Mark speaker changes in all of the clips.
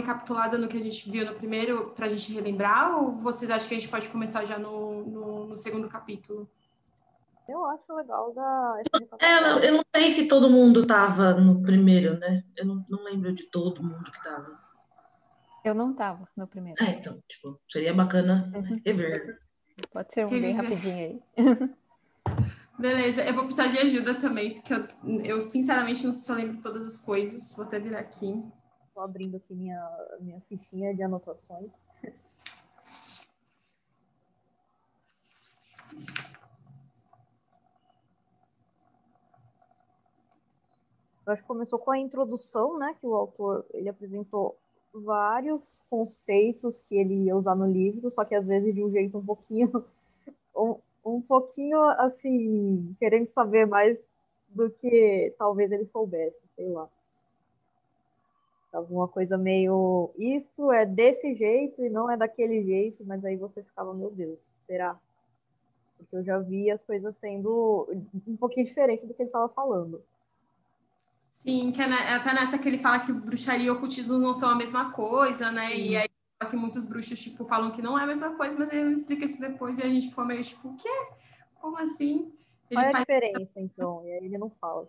Speaker 1: recapitulada no que a gente viu no primeiro, para a gente relembrar, ou vocês acham que a gente pode começar já no, no, no segundo capítulo?
Speaker 2: Eu acho legal da.
Speaker 3: É, eu não sei se todo mundo estava no primeiro, né? Eu não, não lembro de todo mundo que estava.
Speaker 4: Eu não estava no primeiro.
Speaker 3: É, então, tipo, seria bacana rever.
Speaker 4: Pode ser um bem rapidinho aí.
Speaker 1: Beleza, eu vou precisar de ajuda também, porque eu, eu sinceramente não sei se eu lembro todas as coisas. Vou até virar aqui.
Speaker 2: Estou abrindo aqui minha, minha fichinha de anotações. Eu acho que começou com a introdução, né, que o autor ele apresentou vários conceitos que ele ia usar no livro, só que às vezes de um jeito um pouquinho um, um pouquinho assim, querendo saber mais do que talvez ele soubesse, sei lá. Alguma coisa meio isso é desse jeito e não é daquele jeito, mas aí você ficava, meu Deus, será? Porque eu já vi as coisas sendo um pouquinho diferente do que ele estava falando.
Speaker 1: Sim, que é, é até nessa que ele fala que bruxaria e ocultismo não são a mesma coisa, né? Sim. E aí que muitos bruxos, tipo, falam que não é a mesma coisa, mas ele explica isso depois e a gente ficou meio, tipo, o quê? Como assim?
Speaker 2: Ele Qual é a faz... diferença, então? E aí ele não fala.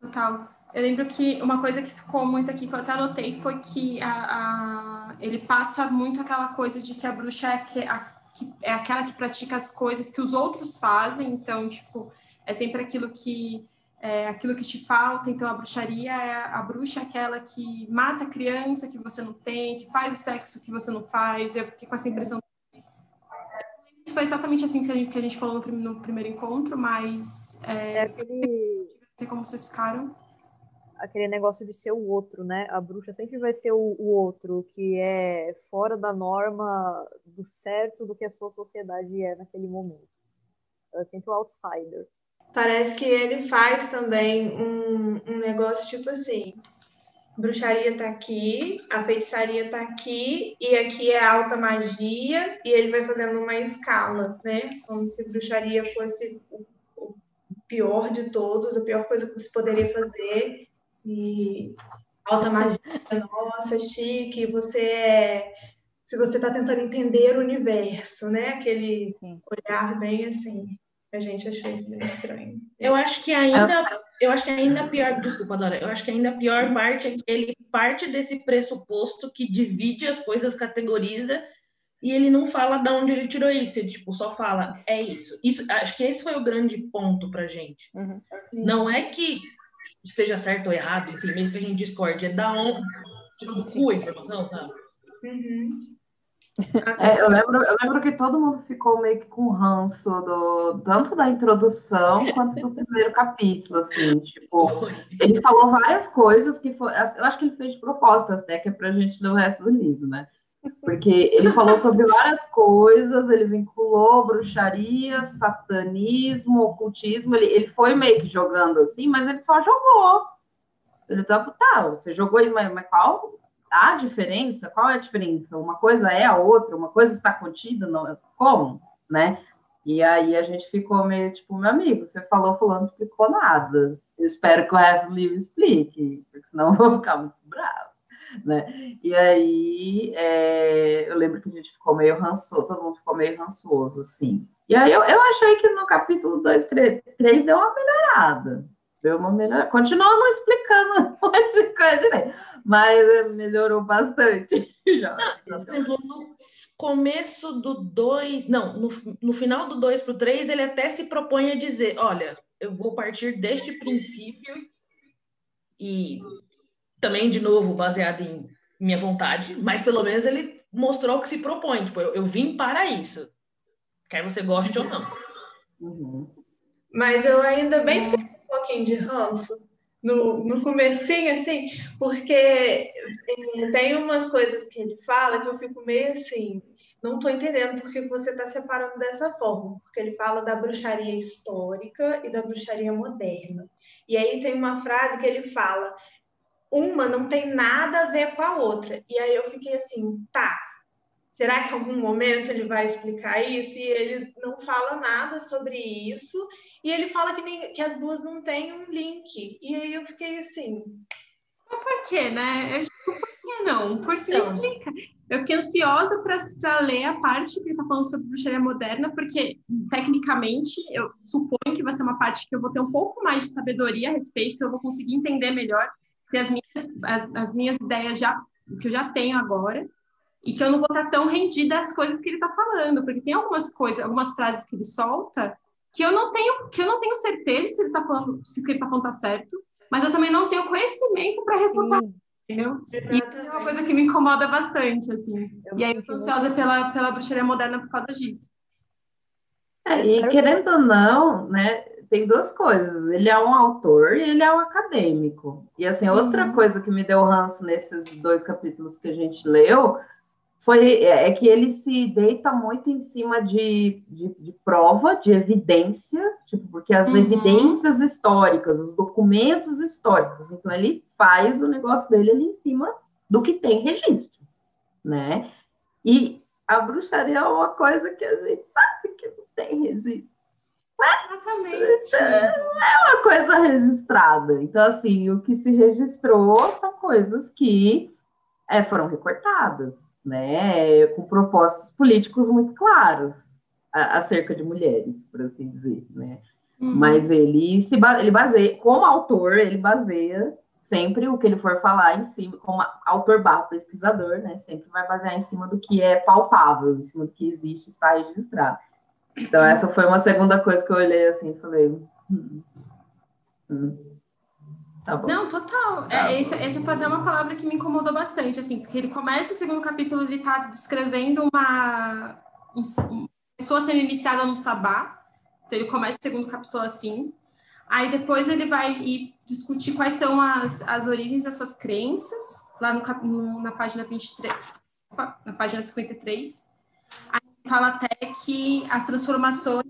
Speaker 1: Total. Eu lembro que uma coisa que ficou muito aqui, que eu até anotei, foi que a, a... ele passa muito aquela coisa de que a bruxa é, que, a, que é aquela que pratica as coisas que os outros fazem, então, tipo, é sempre aquilo que é aquilo que te falta. Então, a bruxaria é a bruxa aquela que mata a criança que você não tem, que faz o sexo que você não faz. Eu fiquei com essa impressão. Isso foi exatamente assim que a gente, que a gente falou no, no primeiro encontro, mas. É,
Speaker 2: é aquele...
Speaker 1: Não sei como vocês ficaram.
Speaker 2: Aquele negócio de ser o outro, né? A bruxa sempre vai ser o, o outro, que é fora da norma do certo do que a sua sociedade é naquele momento. Ela é sempre o outsider
Speaker 5: parece que ele faz também um, um negócio tipo assim: bruxaria tá aqui, a feitiçaria tá aqui, e aqui é alta magia, e ele vai fazendo uma escala, né? Como se bruxaria fosse o, pior de todos, a pior coisa que se poderia fazer. E alta magia, nossa, chique, você é. Se você está tentando entender o universo, né? Aquele Sim. olhar bem assim. A gente achou isso bem estranho.
Speaker 3: Eu acho que ainda, eu acho que ainda pior, desculpa, Dora, eu acho que ainda a pior parte é que ele parte desse pressuposto que divide as coisas, categoriza, e ele não fala de onde ele tirou isso, ele tipo, só fala, é isso. isso acho que esse foi o grande ponto pra gente. Uhum. Não é que esteja certo ou errado, enfim, mesmo que a gente discorde, é da onde, tipo, do cu a informação, sabe? Uhum.
Speaker 6: É, eu, lembro, eu lembro que todo mundo ficou meio que com ranço do, tanto da introdução quanto do primeiro capítulo, assim, tipo, ele falou várias coisas que foi, eu acho que ele fez de propósito até, que é pra gente ler o resto do livro, né? Porque ele falou sobre várias coisas, ele vinculou bruxaria, satanismo, ocultismo, ele, ele foi meio que jogando assim, mas ele só jogou. Ele tá, tá, você jogou aí, mas, mas qual há diferença? Qual é a diferença? Uma coisa é a outra, uma coisa está contida, não, como, né? E aí a gente ficou meio tipo, meu amigo, você falou, fulano não explicou nada. Eu espero que o resto do livro explique, porque senão eu vou ficar muito bravo, né? E aí é, eu lembro que a gente ficou meio rançoso, todo mundo ficou meio rançoso, assim. E aí eu, eu achei que no capítulo 2, 3, 3 deu uma melhorada. Deu uma melhorada. Continua não explicando um monte de coisa, né? mas melhorou bastante. Já.
Speaker 3: No começo do 2, não, no, no final do 2 para o 3, ele até se propõe a dizer: olha, eu vou partir deste princípio e também, de novo, baseado em minha vontade, mas pelo menos ele mostrou que se propõe. Tipo, eu, eu vim para isso. Quer você goste ou não.
Speaker 5: Uhum. Mas eu ainda bem fiquei um pouquinho de ranço no, no comecinho, assim, porque é, tem umas coisas que ele fala que eu fico meio assim, não estou entendendo por que você está separando dessa forma, porque ele fala da bruxaria histórica e da bruxaria moderna. E aí tem uma frase que ele fala, uma não tem nada a ver com a outra. E aí eu fiquei assim, tá, será que em algum momento ele vai explicar isso? E ele não fala nada sobre isso, e ele fala que, nem, que as duas não têm um link. E aí eu fiquei assim,
Speaker 1: Mas por quê, né? Tipo, por que não? Por que então. explica? Eu fiquei ansiosa para ler a parte que ele está falando sobre bruxaria moderna, porque, tecnicamente, eu suponho que vai ser uma parte que eu vou ter um pouco mais de sabedoria a respeito, eu vou conseguir entender melhor, que as minhas, as, as minhas ideias já, que eu já tenho agora, e que eu não vou estar tão rendida às coisas que ele está falando, porque tem algumas coisas, algumas frases que ele solta que eu não tenho, que eu não tenho certeza se ele está falando, se o que ele está falando está certo, mas eu também não tenho conhecimento para refutar. Sim. Entendeu? E é uma coisa que me incomoda bastante, assim. Eu e aí eu tô ansiosa pela, pela bruxaria moderna por causa disso.
Speaker 6: É, e querendo ou não, né, tem duas coisas. Ele é um autor e ele é um acadêmico. E assim, outra uhum. coisa que me deu ranço nesses dois capítulos que a gente leu foi é, é que ele se deita muito em cima de, de, de prova, de evidência, tipo, porque as uhum. evidências históricas, os documentos históricos, então ele faz o negócio dele ali em cima do que tem registro, né? E a bruxaria é uma coisa que a gente sabe que não tem registro.
Speaker 1: Exatamente.
Speaker 6: É, é uma coisa registrada. Então, assim, o que se registrou são coisas que é, foram recortadas né, com propósitos políticos muito claros acerca de mulheres, por assim dizer, né? Uhum. Mas ele se ele baseia, como autor, ele baseia sempre o que ele for falar em cima, como autor barra pesquisador, né? Sempre vai basear em cima do que é palpável, em cima do que existe, está registrado. Então, essa foi uma segunda coisa que eu olhei assim e falei. Hum,
Speaker 1: hum. Tá não, total. Tá é, essa, essa foi até uma palavra que me incomodou bastante, assim, porque ele começa o segundo capítulo, ele está descrevendo uma, uma pessoa sendo iniciada no sabá. Então ele começa o segundo capítulo assim. Aí depois ele vai ir discutir quais são as, as origens dessas crenças, lá no, no, na página 23, na página 53. Aí fala até que as transformações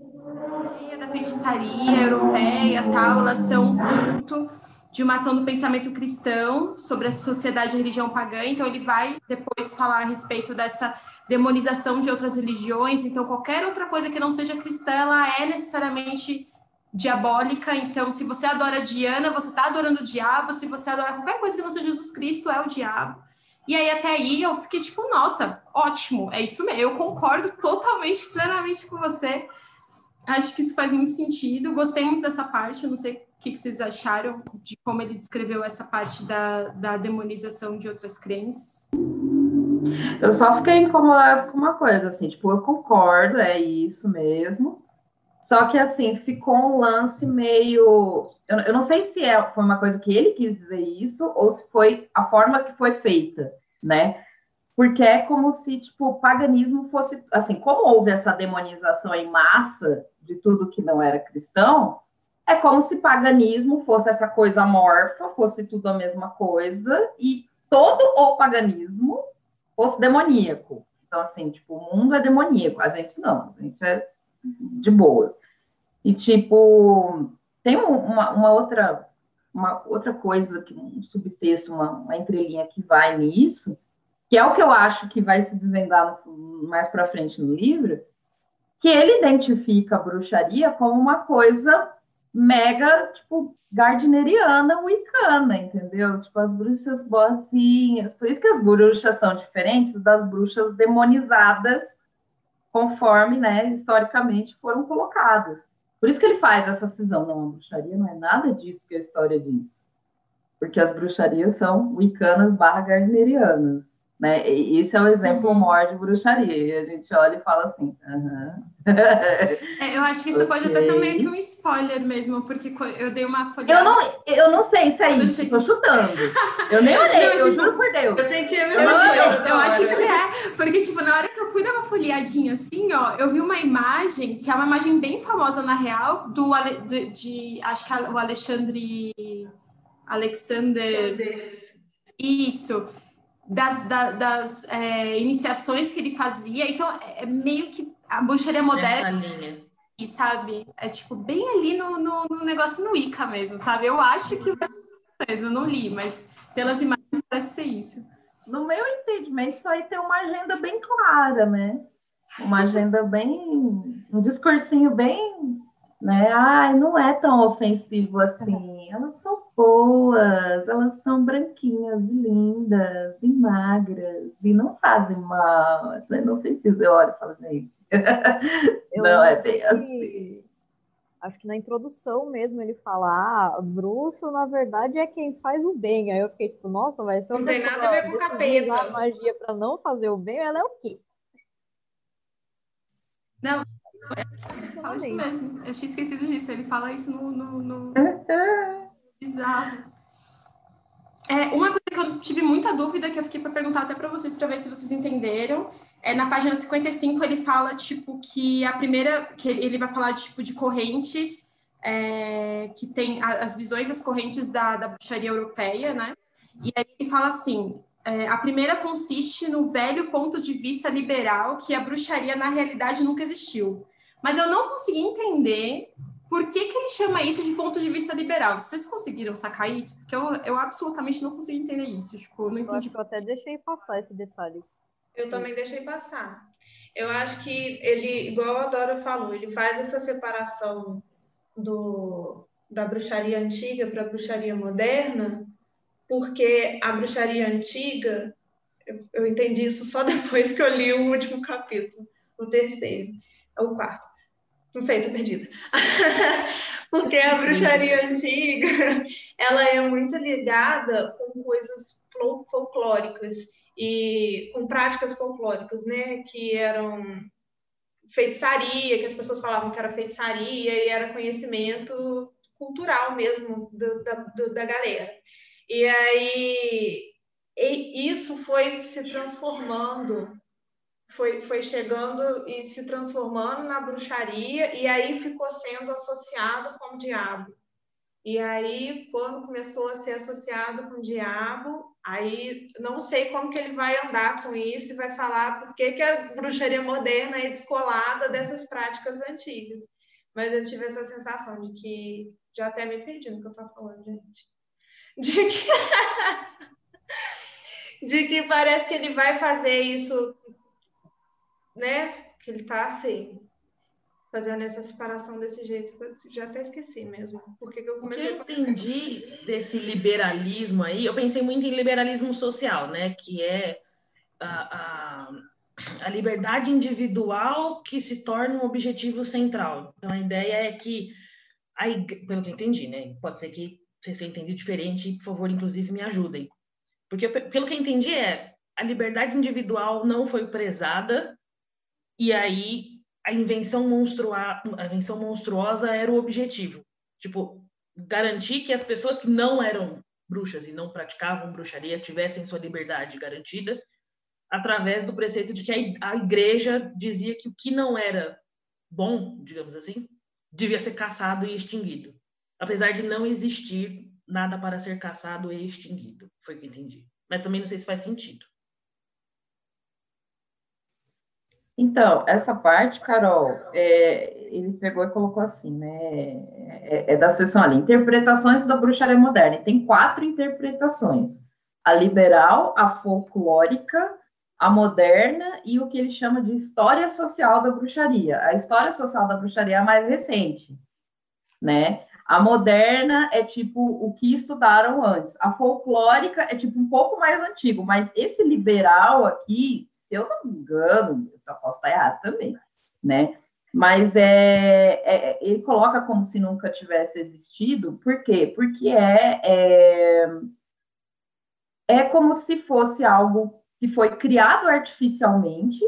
Speaker 1: da feitiçaria europeia tal, elas são fruto de uma ação do pensamento cristão sobre a sociedade e religião pagã. Então, ele vai depois falar a respeito dessa demonização de outras religiões. Então, qualquer outra coisa que não seja cristã, ela é necessariamente diabólica. Então, se você adora Diana, você está adorando o diabo. Se você adora qualquer coisa que não seja Jesus Cristo, é o diabo. E aí, até aí, eu fiquei tipo, nossa, ótimo, é isso mesmo. Eu concordo totalmente, plenamente com você. Acho que isso faz muito sentido. Gostei muito dessa parte. Eu não sei que, que vocês acharam de como ele descreveu essa parte da, da demonização de outras crenças?
Speaker 6: Eu só fiquei incomodado com uma coisa, assim, tipo, eu concordo, é isso mesmo. Só que, assim, ficou um lance meio. Eu, eu não sei se é, foi uma coisa que ele quis dizer isso ou se foi a forma que foi feita, né? Porque é como se, tipo, o paganismo fosse. Assim, como houve essa demonização em massa de tudo que não era cristão, é como se paganismo fosse essa coisa amorfa, fosse tudo a mesma coisa, e todo o paganismo fosse demoníaco. Então, assim, tipo, o mundo é demoníaco, a gente não, a gente é de boas. E, tipo, tem uma, uma outra uma outra coisa, que um subtexto, uma, uma entrelinha que vai nisso, que é o que eu acho que vai se desvendar mais para frente no livro, que ele identifica a bruxaria como uma coisa mega, tipo, gardneriana, wicana, entendeu? Tipo, as bruxas boazinhas. Por isso que as bruxas são diferentes das bruxas demonizadas, conforme, né, historicamente foram colocadas. Por isso que ele faz essa cisão. Não, a bruxaria não é nada disso que a história diz. Porque as bruxarias são wicanas barra gardnerianas. Né? Esse é o exemplo uhum. maior de bruxaria. E a gente olha e fala assim. Uhum.
Speaker 1: É, eu acho que isso okay. pode até ser meio que um spoiler mesmo, porque eu dei uma
Speaker 6: folhada. Eu não, eu não sei se é isso, estou chutando. Eu nem olhei, eu, eu juro por Deus.
Speaker 5: Eu senti a
Speaker 1: mesma eu, eu, eu acho que é, porque, tipo, na hora que eu fui dar uma folheadinha assim, ó, eu vi uma imagem, que é uma imagem bem famosa na real, do de, de acho que é o Alexandre. Alexander. Isso das, da, das é, iniciações que ele fazia. Então, é, é meio que a bruxaria moderna. E sabe? É tipo bem ali no, no, no negócio no Ica mesmo, sabe? Eu acho que eu não li, mas pelas imagens parece ser isso.
Speaker 6: No meu entendimento, isso aí tem uma agenda bem clara, né? Uma agenda bem. um discursinho bem né? Ai, não é tão ofensivo assim. Elas são boas, elas são branquinhas e lindas e magras e não fazem mal. Isso é inofensivo. Eu olho e falo, gente,
Speaker 2: Eu
Speaker 6: não é bem
Speaker 2: que-
Speaker 6: assim.
Speaker 2: Acho que na introdução mesmo ele fala, ah, bruxo na verdade é quem faz o bem. Aí eu fiquei tipo, nossa, vai ser uma
Speaker 5: Não tem nada a ver com capeta.
Speaker 2: magia pra não fazer o bem, ela é o quê?
Speaker 1: Não, Fala isso mesmo. Eu tinha esquecido disso. Ele fala isso no. no, no... Bizarro. É, uma coisa que eu tive muita dúvida, que eu fiquei para perguntar até para vocês, para ver se vocês entenderam. É, na página 55, ele fala, tipo, que a primeira. que ele vai falar, tipo, de correntes, é, que tem a- as visões das correntes da, da bruxaria europeia, né? E aí ele fala assim: é, a primeira consiste no velho ponto de vista liberal que a bruxaria, na realidade, nunca existiu. Mas eu não consegui entender por que, que ele chama isso de ponto de vista liberal. Vocês conseguiram sacar isso? Porque eu, eu absolutamente não consegui entender isso. Tipo, eu não
Speaker 2: Eu acho
Speaker 1: entendi.
Speaker 2: que eu até deixei passar esse detalhe.
Speaker 5: Eu também deixei passar. Eu acho que ele, igual a Dora falou, ele faz essa separação do, da bruxaria antiga para a bruxaria moderna, porque a bruxaria antiga, eu, eu entendi isso só depois que eu li o último capítulo, o terceiro, é o quarto. Não sei, tô perdida. porque a bruxaria antiga, ela é muito ligada com coisas fol- folclóricas e com práticas folclóricas, né, que eram feitiçaria, que as pessoas falavam que era feitiçaria e era conhecimento cultural mesmo do- da, do- da galera. E aí e isso foi se transformando, foi, foi chegando e se transformando na bruxaria e aí ficou sendo associado com o diabo. E aí, quando começou a ser associado com o diabo, aí não sei como que ele vai andar com isso e vai falar por que, que a bruxaria moderna é descolada dessas práticas antigas. Mas eu tive essa sensação de que já até me perdi no que eu estava falando, gente. De que, de que parece que ele vai fazer isso, né? Que ele está assim, fazendo essa separação desse jeito. Eu já até esqueci mesmo. Porque que eu
Speaker 3: O que
Speaker 5: comecei
Speaker 3: eu entendi desse liberalismo aí, eu pensei muito em liberalismo social, né? Que é a, a, a liberdade individual que se torna um objetivo central. Então, a ideia é que, a pelo que eu entendi, né? Pode ser que vocês tenham entendido diferente, por favor, inclusive, me ajudem. Porque, pe- pelo que eu entendi, é a liberdade individual não foi prezada, e aí a invenção, monstrua, a invenção monstruosa era o objetivo. Tipo, garantir que as pessoas que não eram bruxas e não praticavam bruxaria tivessem sua liberdade garantida através do preceito de que a igreja dizia que o que não era bom, digamos assim, devia ser caçado e extinguido. Apesar de não existir nada para ser caçado e extinguido. Foi o que eu entendi. Mas também não sei se faz sentido.
Speaker 6: Então, essa parte, Carol, é, ele pegou e colocou assim, né? É, é da seção ali, interpretações da bruxaria moderna. Tem quatro interpretações: a liberal, a folclórica, a moderna e o que ele chama de história social da bruxaria. A história social da bruxaria é a mais recente, né? A moderna é tipo o que estudaram antes. A folclórica é tipo um pouco mais antigo, mas esse liberal aqui, se eu não me engano, eu posso estar errado também, né? Mas é, é- ele coloca como se nunca tivesse existido, por quê? Porque é, é, é como se fosse algo que foi criado artificialmente,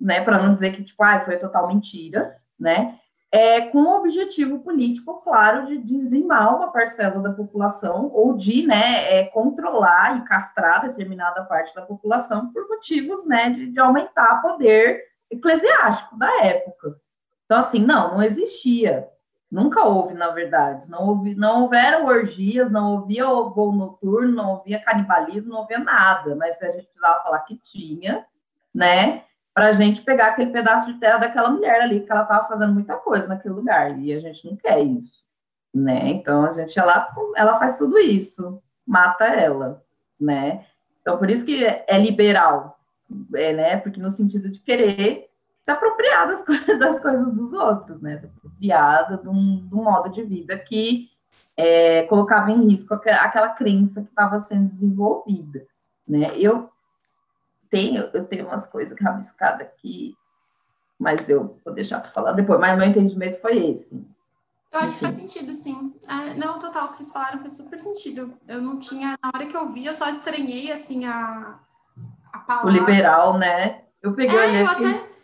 Speaker 6: né? Para não dizer que, tipo, ah, foi total mentira, né? É, com o objetivo político, claro, de dizimar uma parcela da população ou de né, é, controlar e castrar determinada parte da população por motivos né, de, de aumentar o poder eclesiástico da época. Então, assim, não, não existia. Nunca houve, na verdade. Não, houve, não houveram orgias, não havia voo noturno, não havia canibalismo, não havia nada. Mas a gente precisava falar que tinha, né? Para a gente pegar aquele pedaço de terra daquela mulher ali, que ela estava fazendo muita coisa naquele lugar. E a gente não quer isso, né? Então a gente ela, ela faz tudo isso, mata ela, né? Então por isso que é liberal, é, né? Porque no sentido de querer se apropriar das, coisas, das coisas dos outros, né? Se apropriar de um, de um modo de vida que é, colocava em risco aquela crença que estava sendo desenvolvida, né? Eu tenho, eu tenho umas coisas rabiscadas aqui, mas eu vou deixar para falar depois. Mas meu entendimento foi esse.
Speaker 1: Eu acho que faz sentido, sim. É, não, total, o que vocês falaram faz super sentido. Eu não tinha, na hora que eu vi, eu só estranhei, assim, a, a palavra.
Speaker 6: O liberal, né? Eu peguei
Speaker 1: é, eu até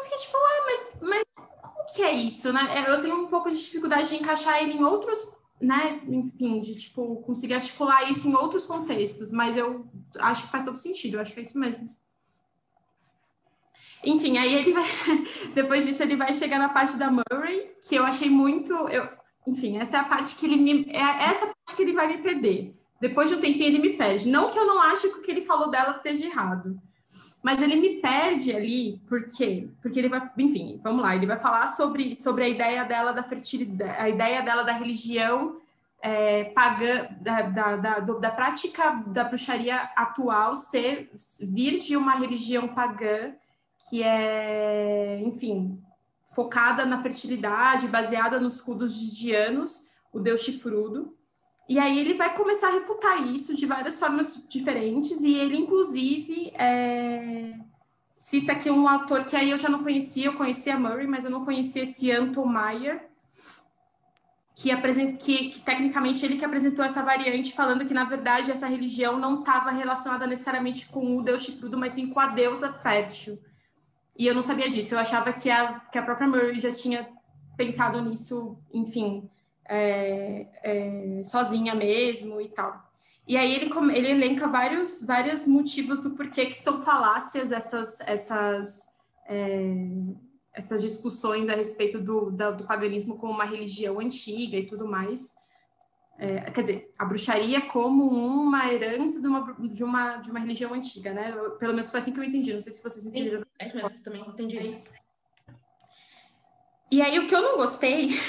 Speaker 1: eu fiquei tipo, ué, mas, mas como que é isso, né? É, eu tenho um pouco de dificuldade de encaixar ele em outros, né? Enfim, de tipo, conseguir articular isso em outros contextos, mas eu acho que faz todo sentido, eu acho que é isso mesmo. Enfim, aí ele vai. Depois disso, ele vai chegar na parte da Murray, que eu achei muito. Eu, enfim, essa é a parte que ele me. É essa parte que ele vai me perder. Depois de um tempinho, ele me perde. Não que eu não acho que o que ele falou dela esteja errado, mas ele me perde ali, por quê? Porque ele vai, enfim, vamos lá, ele vai falar sobre, sobre a ideia dela da fertilidade, a ideia dela da religião é, pagã, da, da, da, da, prática da bruxaria atual ser vir de uma religião pagã que é, enfim, focada na fertilidade, baseada nos cultos de Dianos, o deus chifrudo. E aí ele vai começar a refutar isso de várias formas diferentes, e ele, inclusive, é... cita aqui um autor que aí eu já não conhecia, eu conhecia Murray, mas eu não conhecia esse Anton Meyer, que, apresent... que, que tecnicamente ele que apresentou essa variante, falando que, na verdade, essa religião não estava relacionada necessariamente com o deus chifrudo, mas sim com a deusa fértil. E eu não sabia disso, eu achava que a, que a própria Murray já tinha pensado nisso, enfim, é, é, sozinha mesmo e tal. E aí ele, ele elenca vários, vários motivos do porquê que são falácias essas, essas, é, essas discussões a respeito do, do, do, paganismo como uma religião antiga e tudo mais. É, quer dizer, a bruxaria como uma herança de uma, de uma, de uma religião antiga, né? Eu, pelo menos foi assim que eu entendi. Não sei se vocês entenderam.
Speaker 3: É isso mesmo, também entendi é isso.
Speaker 1: E aí o que eu não gostei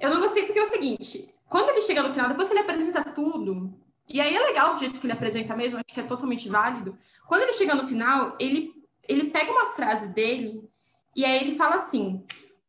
Speaker 1: Eu não gostei porque é o seguinte: quando ele chega no final, depois que ele apresenta tudo, e aí é legal o jeito que ele apresenta mesmo, acho que é totalmente válido. Quando ele chega no final, ele, ele pega uma frase dele e aí ele fala assim: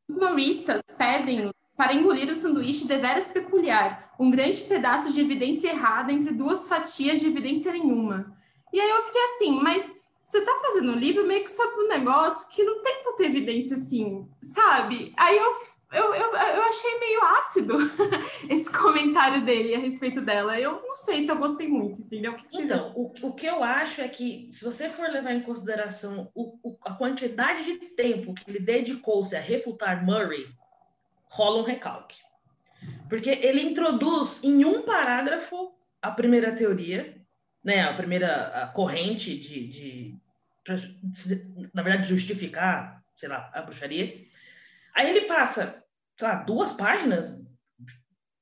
Speaker 1: os mauristas pedem para engolir o sanduíche deveras peculiar, um grande pedaço de evidência errada entre duas fatias de evidência nenhuma. E aí eu fiquei assim, mas você tá fazendo um livro meio que sobre um negócio que não tem tanta evidência assim, sabe? Aí eu eu, eu, eu achei meio ácido esse comentário dele a respeito dela. Eu não sei se eu gostei muito, entendeu? O que
Speaker 3: então, o, o que eu acho é que, se você for levar em consideração o, o, a quantidade de tempo que ele dedicou-se a refutar Murray, rola um recalque. Porque ele introduz em um parágrafo a primeira teoria, né, a primeira a corrente de, de, de, na verdade, justificar, sei lá, a bruxaria. Aí ele passa, sei lá, duas páginas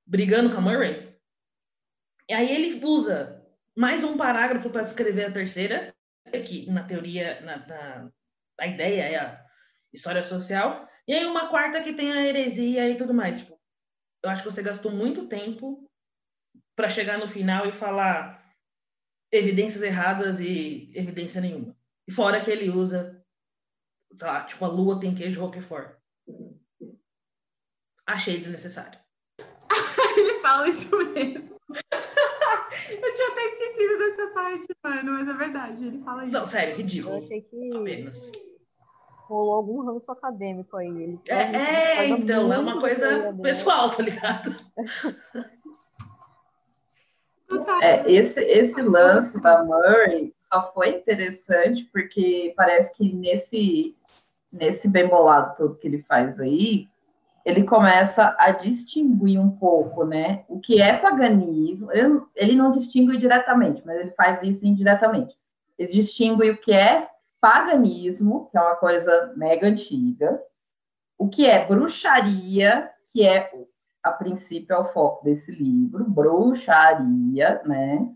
Speaker 3: brigando com a Murray. E aí ele usa mais um parágrafo para descrever a terceira, que na teoria, na, na, a ideia é a história social. E aí uma quarta que tem a heresia e tudo mais. Tipo, eu acho que você gastou muito tempo para chegar no final e falar evidências erradas e evidência nenhuma. E fora que ele usa, sei lá, tipo, a lua tem queijo Roquefort. Achei desnecessário.
Speaker 1: Ele fala isso mesmo. Eu tinha até esquecido dessa parte, mano, mas é verdade, ele fala isso.
Speaker 3: Não, sério, ridículo.
Speaker 2: Eu achei que
Speaker 3: apenas.
Speaker 2: rolou algum ranço acadêmico aí. Ele
Speaker 3: é, é então, é uma coisa pessoal, tá ligado?
Speaker 6: É, esse, esse lance da Murray só foi interessante porque parece que nesse, nesse bem bolado todo que ele faz aí, ele começa a distinguir um pouco, né, o que é paganismo. Ele, ele não distingue diretamente, mas ele faz isso indiretamente. Ele distingue o que é paganismo, que é uma coisa mega antiga, o que é bruxaria, que é a princípio é o foco desse livro, bruxaria, né?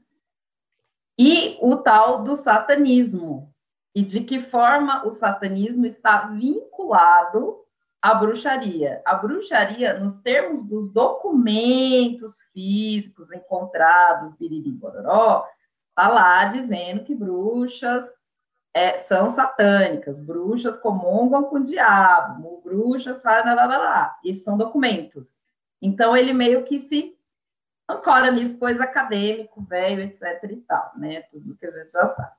Speaker 6: E o tal do satanismo, e de que forma o satanismo está vinculado à bruxaria. A bruxaria, nos termos dos documentos físicos encontrados, biriri bororó, está lá dizendo que bruxas é, são satânicas, bruxas comungam com o diabo, bruxas fazem. Lá, lá, lá. Isso são documentos. Então, ele meio que se ancora nisso, pois acadêmico, velho, etc e tal, né? Tudo que a gente já sabe,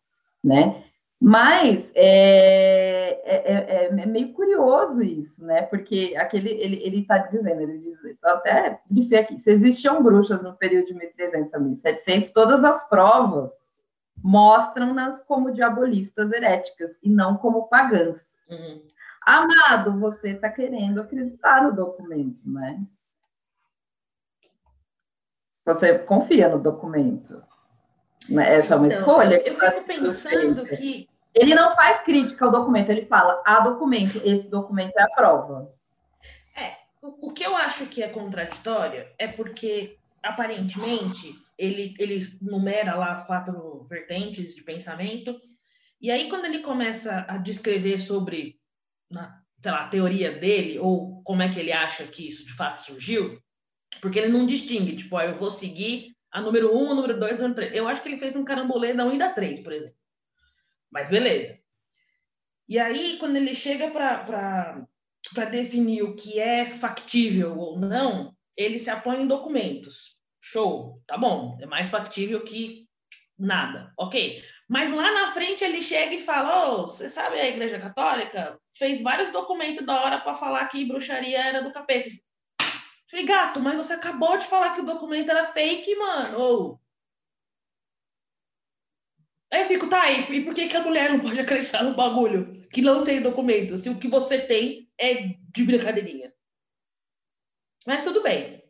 Speaker 6: né? Mas é, é, é, é meio curioso isso, né? Porque aquele ele ele está dizendo, ele diz, até grifei aqui, se existiam bruxas no período de 1300 a 1700, todas as provas mostram-nas como diabolistas heréticas e não como pagãs. Uhum. Amado, você está querendo acreditar no documento, né? Você confia no documento. Né? Essa é uma então, escolha.
Speaker 3: Eu fico pensando que.
Speaker 6: Ele não faz crítica ao documento, ele fala: há documento, esse documento é a prova.
Speaker 3: É, o, o que eu acho que é contraditório é porque, aparentemente, ele, ele numera lá as quatro vertentes de pensamento, e aí, quando ele começa a descrever sobre, sei lá, a teoria dele, ou como é que ele acha que isso de fato surgiu, porque ele não distingue, tipo, ah, eu vou seguir a número 1, a número 2, a número 3. Eu acho que ele fez um carambolê da 1 e da 3, por exemplo. Mas beleza. E aí, quando ele chega para definir o que é factível ou não, ele se apoia em documentos. Show, tá bom, é mais factível que nada, ok. Mas lá na frente ele chega e fala: oh, você sabe a Igreja Católica fez vários documentos da hora para falar que bruxaria era do capeta. Falei, gato, mas você acabou de falar que o documento era fake, mano. Oh. Aí eu fico, tá, e, e por que, que a mulher não pode acreditar no bagulho que não tem documento? Se o que você tem é de brincadeirinha. Mas tudo bem.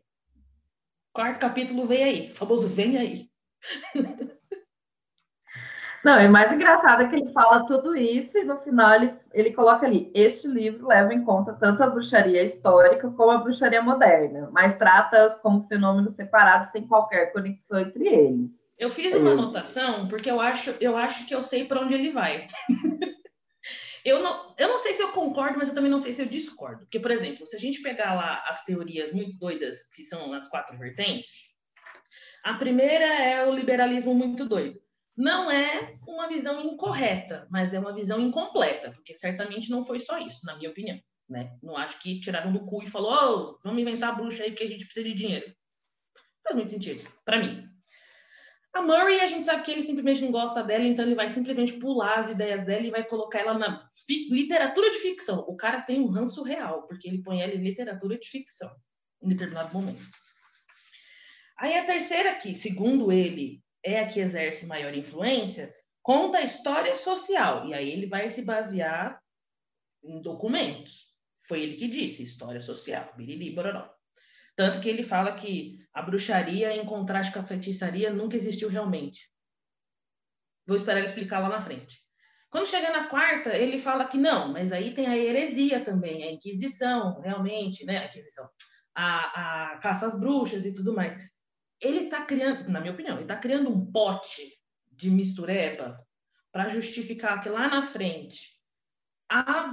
Speaker 3: Quarto capítulo vem aí. O famoso vem aí.
Speaker 6: Não, e mais engraçado é que ele fala tudo isso e no final ele, ele coloca ali: este livro leva em conta tanto a bruxaria histórica como a bruxaria moderna, mas trata-as como fenômenos separados sem qualquer conexão entre eles.
Speaker 3: Eu fiz uma anotação porque eu acho, eu acho que eu sei para onde ele vai. eu, não, eu não sei se eu concordo, mas eu também não sei se eu discordo. Porque, por exemplo, se a gente pegar lá as teorias muito doidas, que são as quatro vertentes, a primeira é o liberalismo muito doido não é uma visão incorreta, mas é uma visão incompleta, porque certamente não foi só isso, na minha opinião. Né? Não acho que tiraram do cu e falou, oh, vamos inventar a bruxa aí porque a gente precisa de dinheiro. Faz muito sentido, para mim. A Murray, a gente sabe que ele simplesmente não gosta dela, então ele vai simplesmente pular as ideias dela e vai colocar ela na literatura de ficção. O cara tem um ranço real, porque ele põe ela em literatura de ficção, em determinado momento. Aí a terceira aqui, segundo ele, é a que exerce maior influência, conta a história social. E aí ele vai se basear em documentos. Foi ele que disse, história social, biriri, bororó. Tanto que ele fala que a bruxaria, em contraste com a feitiçaria, nunca existiu realmente. Vou esperar ele explicar lá na frente. Quando chega na quarta, ele fala que não, mas aí tem a heresia também, a Inquisição, realmente, né? A Inquisição, a, a caça às bruxas e tudo mais ele está criando, na minha opinião, ele está criando um pote de mistureba para justificar que lá na frente a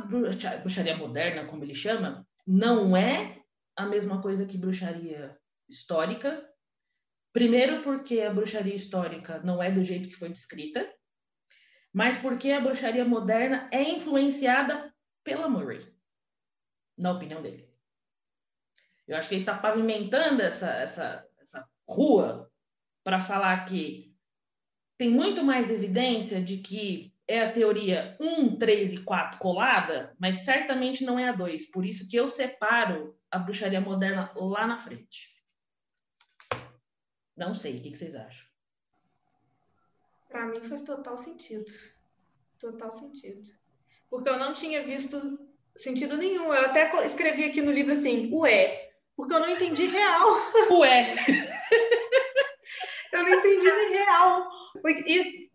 Speaker 3: bruxaria moderna, como ele chama, não é a mesma coisa que bruxaria histórica. Primeiro, porque a bruxaria histórica não é do jeito que foi descrita, mas porque a bruxaria moderna é influenciada pela Murray, na opinião dele. Eu acho que ele está pavimentando essa, essa, essa rua para falar que tem muito mais evidência de que é a teoria 1, 3 e 4 colada, mas certamente não é a 2. Por isso que eu separo a bruxaria moderna lá na frente. Não sei, o que vocês acham?
Speaker 5: Para mim faz total sentido. Total sentido. Porque eu não tinha visto sentido nenhum. Eu até escrevi aqui no livro assim, ué, porque eu não entendi real.
Speaker 3: Ué!
Speaker 5: não real. E,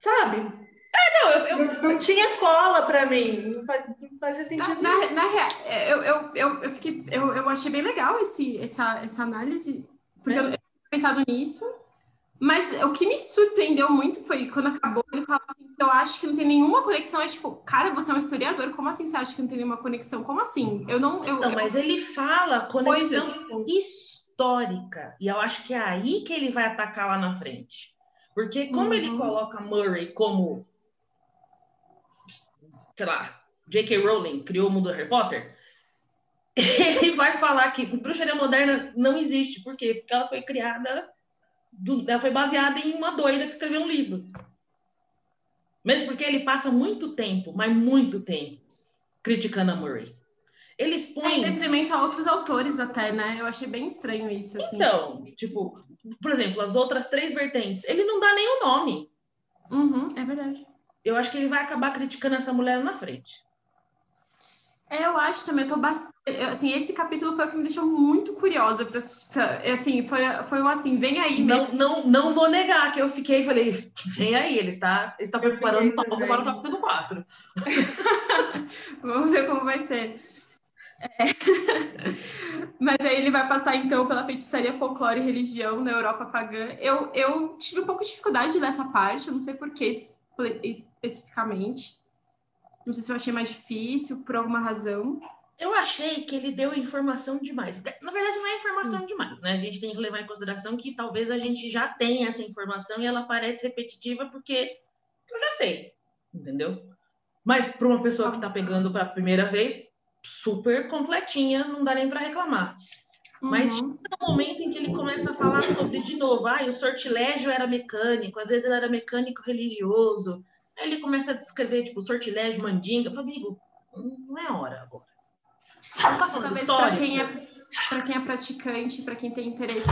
Speaker 5: sabe?
Speaker 3: É, não, eu, eu...
Speaker 5: Não, não, tinha cola para mim, não, fazia sentido.
Speaker 1: Na, na, na real, é, eu, eu, eu, eu, fiquei, eu, eu achei bem legal esse, essa, essa análise, porque é. eu, eu tinha pensado nisso, mas o que me surpreendeu muito foi quando acabou, ele fala assim, eu acho que não tem nenhuma conexão. É tipo, cara, você é um historiador, como assim você acha que não tem nenhuma conexão? Como assim? Eu não. Eu,
Speaker 3: não,
Speaker 1: eu...
Speaker 3: mas ele fala conexão Coisas, tipo... histórica. E eu acho que é aí que ele vai atacar lá na frente. Porque como uhum. ele coloca Murray como, sei lá, J.K. Rowling criou o mundo do Harry Potter, ele vai falar que bruxaria moderna não existe. Por quê? Porque ela foi criada, do, ela foi baseada em uma doida que escreveu um livro. Mesmo porque ele passa muito tempo, mas muito tempo, criticando a Murray. Ele expõe.
Speaker 1: É, em detrimento a outros autores, até, né? Eu achei bem estranho isso. Assim.
Speaker 3: Então, tipo, por exemplo, as outras três vertentes, ele não dá nem o nome.
Speaker 1: Uhum, é verdade.
Speaker 3: Eu acho que ele vai acabar criticando essa mulher na frente.
Speaker 1: É, eu acho também, eu tô bastante. Assim, esse capítulo foi o que me deixou muito curiosa para assim, foi, foi um assim, vem aí
Speaker 3: Não, não, não vou negar que eu fiquei e falei, vem aí, ele está, está preparando o palco para o capítulo 4.
Speaker 1: Vamos ver como vai ser. É. Mas aí ele vai passar então pela feitiçaria, folclore e religião na Europa pagã. Eu, eu tive um pouco de dificuldade nessa parte, não sei por que especificamente. Não sei se eu achei mais difícil por alguma razão.
Speaker 3: Eu achei que ele deu informação demais. Na verdade, não é informação hum. demais, né? A gente tem que levar em consideração que talvez a gente já tenha essa informação e ela parece repetitiva porque eu já sei, entendeu? Mas para uma pessoa que está pegando para a primeira vez, super completinha, não dá nem para reclamar. Uhum. Mas no momento em que ele começa a falar sobre, de novo, ah, o sortilégio era mecânico, às vezes ele era mecânico religioso. Aí ele começa a descrever, tipo, sortilégio, mandinga. Eu falo, amigo, não é hora agora.
Speaker 1: Não tá falando Para quem, é, quem é praticante, para quem tem interesse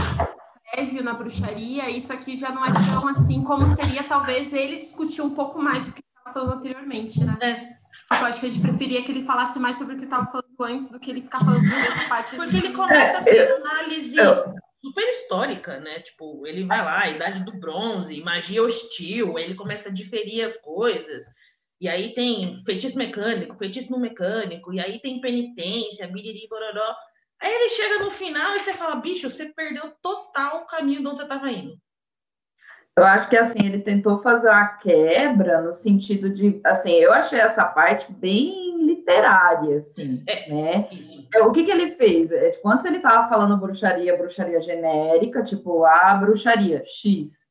Speaker 1: prévio na bruxaria, isso aqui já não é tão assim como seria, talvez, ele discutir um pouco mais o que estava falando anteriormente, né? É. Eu acho que a gente preferia que ele falasse mais sobre o que estava falando antes do que ele ficar falando sobre essa parte.
Speaker 3: Porque ele começa a fazer análise super histórica, né? Tipo, ele vai lá, idade do bronze, magia hostil, ele começa a diferir as coisas. E aí tem feitiço mecânico, feitiço no mecânico, e aí tem penitência, biriri, bororó. Aí ele chega no final e você fala, bicho, você perdeu total o caminho de onde você estava indo.
Speaker 6: Eu acho que assim, ele tentou fazer uma quebra no sentido de, assim, eu achei essa parte bem literária, assim, é, né? Isso. É, o que que ele fez? É, tipo, antes ele tava falando bruxaria, bruxaria genérica, tipo, a bruxaria X.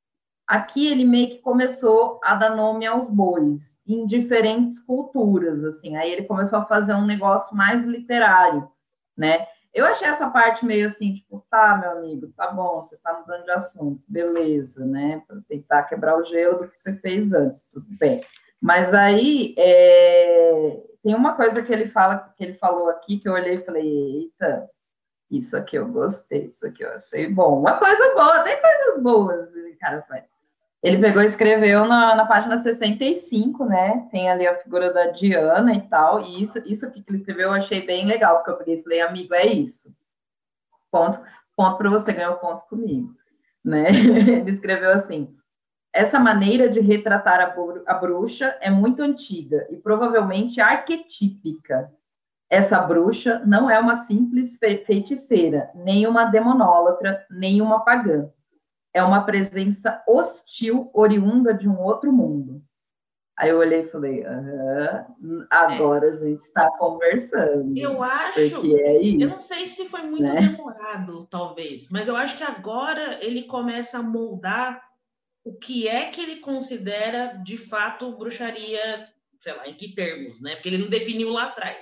Speaker 6: Aqui ele meio que começou a dar nome aos bois, em diferentes culturas, assim. Aí ele começou a fazer um negócio mais literário, né? Eu achei essa parte meio assim, tipo, tá, meu amigo, tá bom, você tá mudando de assunto, beleza, né? Para tentar quebrar o gelo do que você fez antes, tudo bem. Mas aí é... tem uma coisa que ele fala, que ele falou aqui, que eu olhei e falei, eita, isso aqui eu gostei, isso aqui eu achei bom. Uma coisa boa, tem coisas boas, cara, foi. Ele pegou e escreveu na, na página 65, né? Tem ali a figura da Diana e tal. E isso, isso aqui que ele escreveu eu achei bem legal, porque eu peguei e falei, amigo, é isso. Ponto, ponto para você, ganhar ponto comigo. Né? Ele escreveu assim: essa maneira de retratar a, a bruxa é muito antiga e provavelmente arquetípica. Essa bruxa não é uma simples feiticeira, nem uma demonólatra, nem uma pagã é uma presença hostil, oriunda de um outro mundo. Aí eu olhei e falei, agora é. a gente está conversando.
Speaker 3: Eu acho. É isso, eu não sei se foi muito né? demorado, talvez, mas eu acho que agora ele começa a moldar o que é que ele considera de fato bruxaria, sei lá, em que termos, né? Porque ele não definiu lá atrás.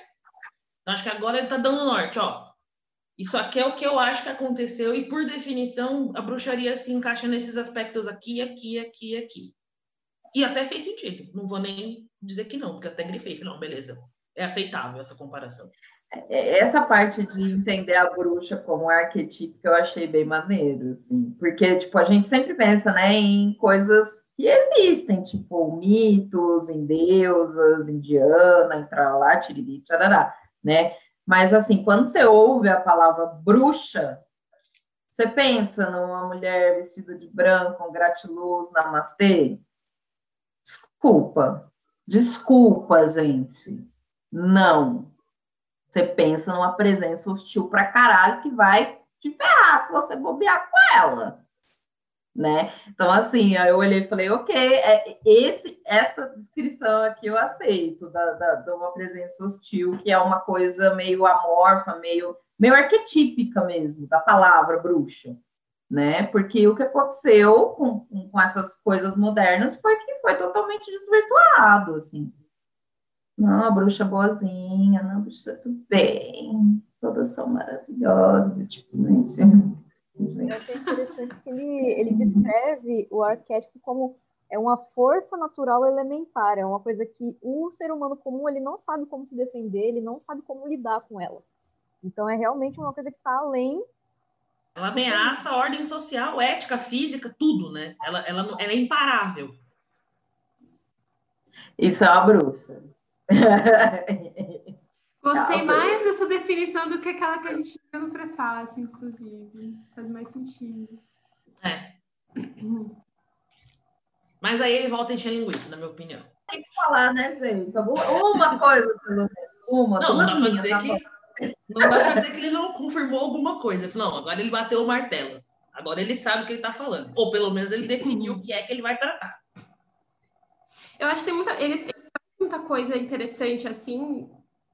Speaker 3: Então acho que agora ele está dando norte, ó. Isso aqui é o que eu acho que aconteceu, e por definição, a bruxaria se encaixa nesses aspectos aqui, aqui, aqui, aqui. E até fez sentido. Não vou nem dizer que não, porque até grifei. Falei, não, beleza. É aceitável essa comparação.
Speaker 6: É, essa parte de entender a bruxa como arquetípico eu achei bem maneiro, assim. Porque, tipo, a gente sempre pensa, né, em coisas que existem, tipo, mitos, em deusas, indiana, entrar lá, tiriri, tcharará, né? Mas, assim, quando você ouve a palavra bruxa, você pensa numa mulher vestida de branco, com gratiluz, namastê? Desculpa. Desculpa, gente. Não. Você pensa numa presença hostil pra caralho que vai te ferrar se você bobear com ela né? Então, assim, aí eu olhei e falei, ok, é, esse, essa descrição aqui eu aceito, da, da, de uma presença hostil, que é uma coisa meio amorfa, meio, meio arquetípica mesmo, da palavra bruxa, né? Porque o que aconteceu com, com essas coisas modernas foi que foi totalmente desvirtuado, assim. Não, a bruxa boazinha, não, a bruxa tudo bem, todas são maravilhosas, tipo, gente.
Speaker 2: Eu achei interessante que ele, ele descreve o arquétipo como é uma força natural elementar, é uma coisa que o ser humano comum ele não sabe como se defender, ele não sabe como lidar com ela. Então é realmente uma coisa que está além.
Speaker 3: Ela ameaça a ordem social, ética, física, tudo, né? Ela, ela, ela é imparável.
Speaker 6: Isso é uma bruxa.
Speaker 1: Gostei tá, mais dessa definição do que aquela que a gente viu no prefácio, inclusive. Faz mais sentido.
Speaker 3: É. Mas aí ele volta a encher linguiça, na minha opinião.
Speaker 6: Tem que falar, né, gente? Uma coisa, pelo menos. Uma,
Speaker 3: não, não dá pra dizer tá que. Não dá pra dizer que ele não confirmou alguma coisa. Ele falou, não, agora ele bateu o martelo. Agora ele sabe o que ele tá falando. Ou pelo menos ele definiu o que é que ele vai tratar.
Speaker 1: Eu acho que tem muita. Ele tem muita coisa interessante, assim,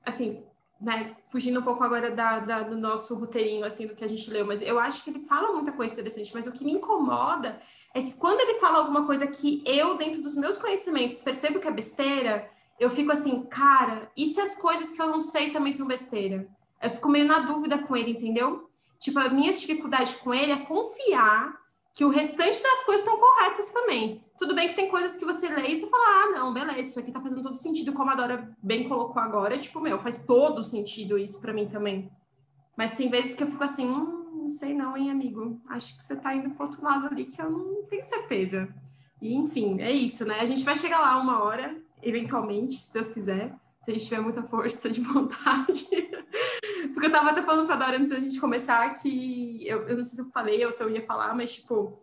Speaker 1: assim, né, fugindo um pouco agora da, da, do nosso roteirinho, assim, do que a gente leu, mas eu acho que ele fala muita coisa interessante, mas o que me incomoda é que quando ele fala alguma coisa que eu, dentro dos meus conhecimentos, percebo que é besteira, eu fico assim, cara, e se as coisas que eu não sei também são besteira? Eu fico meio na dúvida com ele, entendeu? Tipo, a minha dificuldade com ele é confiar que o restante das coisas estão corretas também. Tudo bem que tem coisas que você lê e você fala, ah, não, beleza, isso aqui tá fazendo todo sentido, como a Dora bem colocou agora, tipo, meu, faz todo sentido isso para mim também. Mas tem vezes que eu fico assim, hum, não sei não, hein, amigo, acho que você tá indo pro outro lado ali que eu não tenho certeza. E, enfim, é isso, né? A gente vai chegar lá uma hora, eventualmente, se Deus quiser, se a gente tiver muita força de vontade. Porque eu tava até falando pra Dora antes da gente começar que eu, eu não sei se eu falei ou se eu ia falar, mas tipo,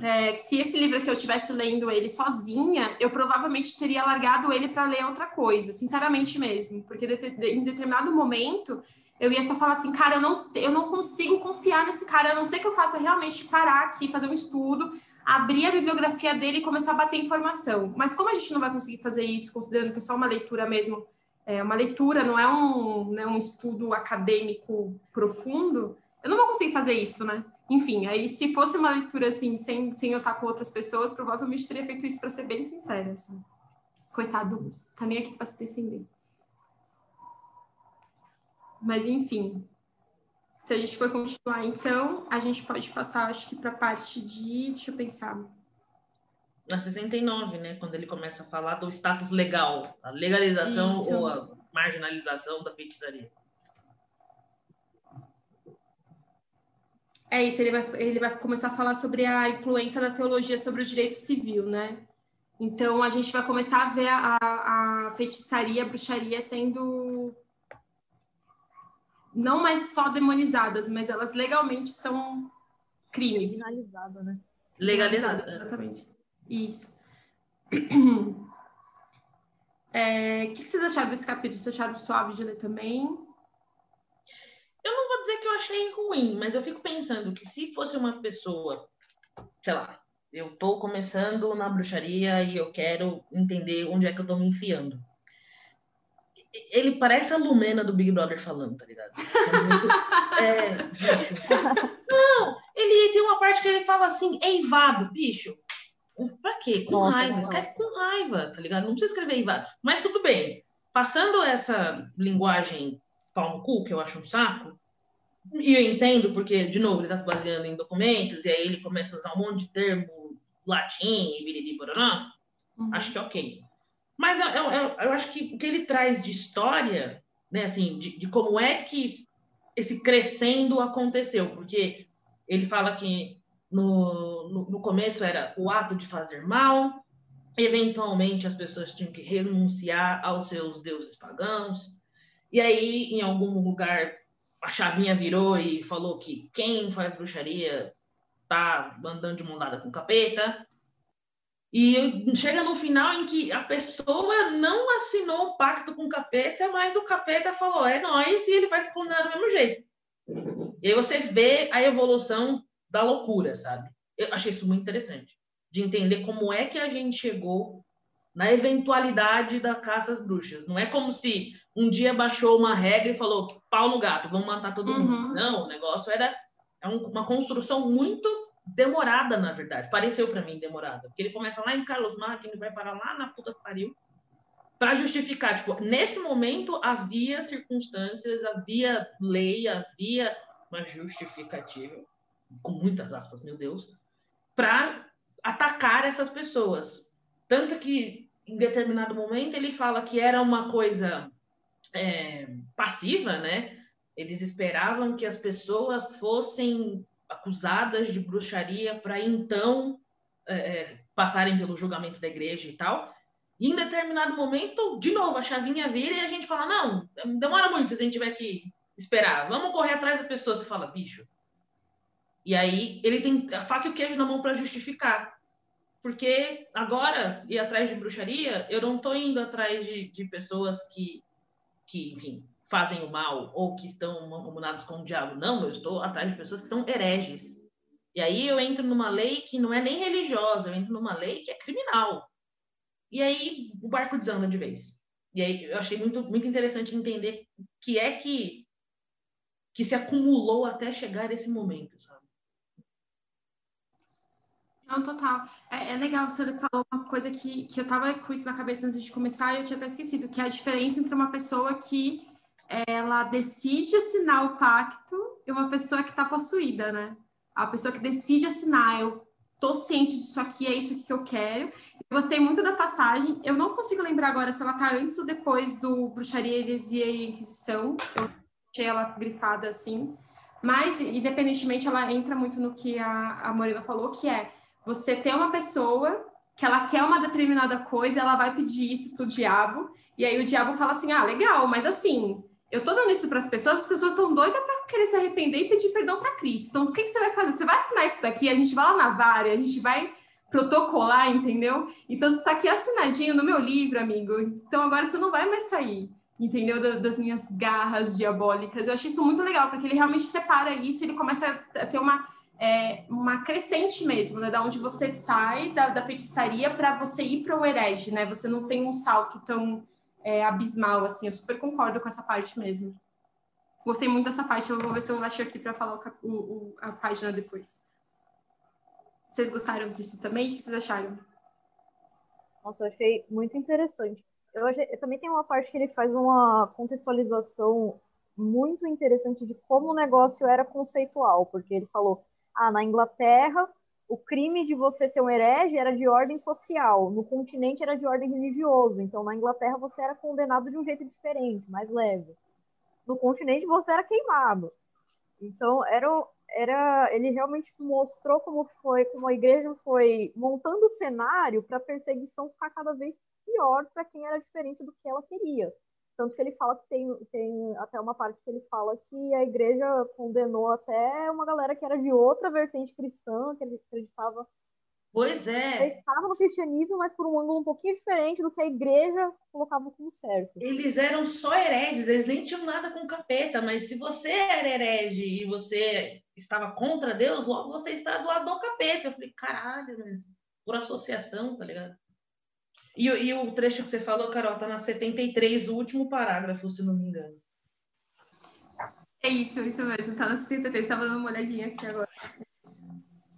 Speaker 1: é, se esse livro aqui eu estivesse lendo ele sozinha, eu provavelmente teria largado ele para ler outra coisa, sinceramente mesmo, porque de, de, em determinado momento eu ia só falar assim, cara, eu não, eu não consigo confiar nesse cara, a não ser que eu faça realmente parar aqui, fazer um estudo, abrir a bibliografia dele e começar a bater informação. Mas como a gente não vai conseguir fazer isso, considerando que é só uma leitura mesmo, é uma leitura, não é um, né, um estudo acadêmico profundo, eu não vou conseguir fazer isso, né? Enfim, aí se fosse uma leitura assim, sem, sem eu estar com outras pessoas, provavelmente teria feito isso para ser bem sincera, assim. Coitado do tá nem aqui para se defender. Mas enfim, se a gente for continuar, então, a gente pode passar, acho que, para a parte de. Deixa eu pensar.
Speaker 3: Na 69, né? Quando ele começa a falar do status legal, a legalização Isso. ou a marginalização da feitiçaria.
Speaker 1: É isso, ele vai, ele vai começar a falar sobre a influência da teologia sobre o direito civil, né? Então, a gente vai começar a ver a, a feitiçaria, a bruxaria sendo não mais só demonizadas, mas elas legalmente são crimes.
Speaker 2: Legalizada, né?
Speaker 3: Legalizada,
Speaker 1: exatamente. Isso. É, o que, que vocês acharam desse capítulo? Vocês acharam suave de ler também?
Speaker 3: Eu não vou dizer que eu achei ruim, mas eu fico pensando que se fosse uma pessoa, sei lá, eu tô começando na bruxaria e eu quero entender onde é que eu tô me enfiando. Ele parece a Lumena do Big Brother falando, tá ligado? É muito. É, bicho. Não, ele tem uma parte que ele fala assim, eivado, bicho. Pra quê? Com Nossa, raiva. Escreve com raiva, tá ligado? Não precisa escrever eivado. Mas tudo bem. Passando essa linguagem pau no cu, que eu acho um saco. E eu entendo, porque, de novo, ele está se baseando em documentos, e aí ele começa a usar um monte de termo latim e biriri. Uhum. Acho que é ok. Mas eu, eu, eu, acho que o que ele traz de história, né, assim, de, de como é que esse crescendo aconteceu, porque ele fala que no, no, no, começo era o ato de fazer mal, eventualmente as pessoas tinham que renunciar aos seus deuses pagãos, e aí, em algum lugar, a chavinha virou e falou que quem faz bruxaria tá andando de mão dada com o capeta. E chega no final em que a pessoa não assinou o pacto com o capeta, mas o capeta falou, é nós, e ele vai se condenar do mesmo jeito. E aí você vê a evolução da loucura, sabe? Eu achei isso muito interessante, de entender como é que a gente chegou na eventualidade da caça às bruxas. Não é como se um dia baixou uma regra e falou pau no gato, vamos matar todo mundo.
Speaker 1: Uhum.
Speaker 3: Não, o negócio era é um, uma construção muito demorada, na verdade. Pareceu para mim demorada. Porque ele começa lá em Carlos Magno e vai parar lá na puta que pariu para justificar. Tipo, nesse momento havia circunstâncias, havia lei, havia uma justificativa, com muitas aspas, meu Deus, para atacar essas pessoas. Tanto que, em determinado momento, ele fala que era uma coisa é, passiva, né? Eles esperavam que as pessoas fossem acusadas de bruxaria para então é, é, passarem pelo julgamento da igreja e tal. E em determinado momento, de novo, a chavinha vira e a gente fala: não, demora muito se a gente tiver que esperar, vamos correr atrás das pessoas. Você fala, bicho. E aí ele tem a faca e o queijo na mão para justificar. Porque agora, ir atrás de bruxaria, eu não estou indo atrás de, de pessoas que, que, enfim, fazem o mal ou que estão mancomunados com o diabo. Não, eu estou atrás de pessoas que são hereges. E aí eu entro numa lei que não é nem religiosa, eu entro numa lei que é criminal. E aí o barco desanda de vez. E aí eu achei muito, muito interessante entender o que é que, que se acumulou até chegar esse momento, sabe?
Speaker 1: Não, total. É, é, legal, você falou uma coisa que, que eu tava com isso na cabeça antes de começar e eu tinha até esquecido, que é a diferença entre uma pessoa que ela decide assinar o pacto e uma pessoa que está possuída, né? A pessoa que decide assinar, eu tô ciente disso aqui, é isso que eu quero. Eu gostei muito da passagem. Eu não consigo lembrar agora se ela tá antes ou depois do Bruxaria, Heresia e Inquisição. Eu achei ela grifada assim. Mas, independentemente, ela entra muito no que a, a Morena falou, que é você ter uma pessoa que ela quer uma determinada coisa, ela vai pedir isso pro diabo, e aí o diabo fala assim: ah, legal, mas assim, eu tô dando isso para as pessoas, as pessoas estão doidas para querer se arrepender e pedir perdão para Cristo. Então, o que, que você vai fazer? Você vai assinar isso daqui, a gente vai lá na vara, a gente vai protocolar, entendeu? Então, você está aqui assinadinho no meu livro, amigo. Então, agora você não vai mais sair, entendeu? Das minhas garras diabólicas. Eu achei isso muito legal, porque ele realmente separa isso, ele começa a ter uma, é, uma crescente mesmo, né? Da onde você sai da, da feitiçaria para você ir para o herege, né? Você não tem um salto tão é, abismal, assim. Eu super concordo com essa parte mesmo. Gostei muito dessa parte. Eu vou ver se eu acho aqui para falar o, o, a página depois. Vocês gostaram disso também? O que vocês acharam?
Speaker 2: Nossa, eu achei muito interessante. Eu, achei, eu também tem uma parte que ele faz uma contextualização muito interessante de como o negócio era conceitual, porque ele falou, ah, na Inglaterra o crime de você ser um herege era de ordem social, no continente era de ordem religioso. Então, na Inglaterra, você era condenado de um jeito diferente, mais leve. No continente, você era queimado. Então, era, era ele realmente mostrou como foi, como a igreja foi montando o cenário para a perseguição ficar cada vez pior para quem era diferente do que ela queria. Tanto que ele fala que tem, tem até uma parte que ele fala que a igreja condenou até uma galera que era de outra vertente cristã, que ele acreditava.
Speaker 3: Pois é.
Speaker 2: Acreditava no cristianismo, mas por um ângulo um pouquinho diferente do que a igreja colocava como certo.
Speaker 3: Eles eram só hereges, eles nem tinham nada com capeta, mas se você era herege e você estava contra Deus, logo você está do lado do capeta. Eu falei, caralho, mas por associação, tá ligado? E, e, o trecho que você falou, Carol, tá na 73, o último parágrafo, se não me engano.
Speaker 1: É isso, isso mesmo, tá na 73, estava dando uma olhadinha aqui agora.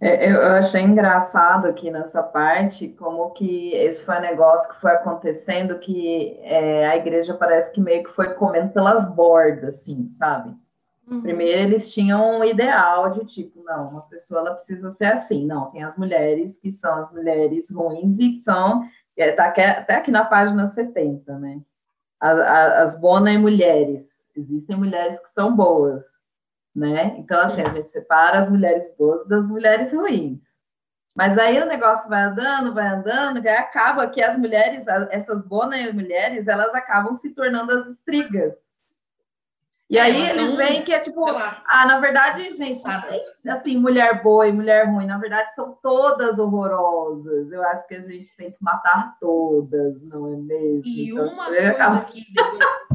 Speaker 6: É, eu achei engraçado aqui nessa parte como que esse foi um negócio que foi acontecendo que é, a igreja parece que meio que foi comendo pelas bordas, assim, sabe? Uhum. Primeiro eles tinham um ideal de tipo, não, uma pessoa ela precisa ser assim, não, tem as mulheres que são as mulheres ruins e que são Está é, até aqui na página 70, né? As, as bonas e mulheres. Existem mulheres que são boas, né? Então, assim, a gente separa as mulheres boas das mulheres ruins. Mas aí o negócio vai andando, vai andando, e acaba que as mulheres, essas bonas e mulheres, elas acabam se tornando as estrigas. E aí eles veem que é tipo, ah, na verdade, gente, assim, mulher boa e mulher ruim, na verdade são todas horrorosas. Eu acho que a gente tem que matar todas, não é mesmo?
Speaker 3: E então, uma coisa acabo... que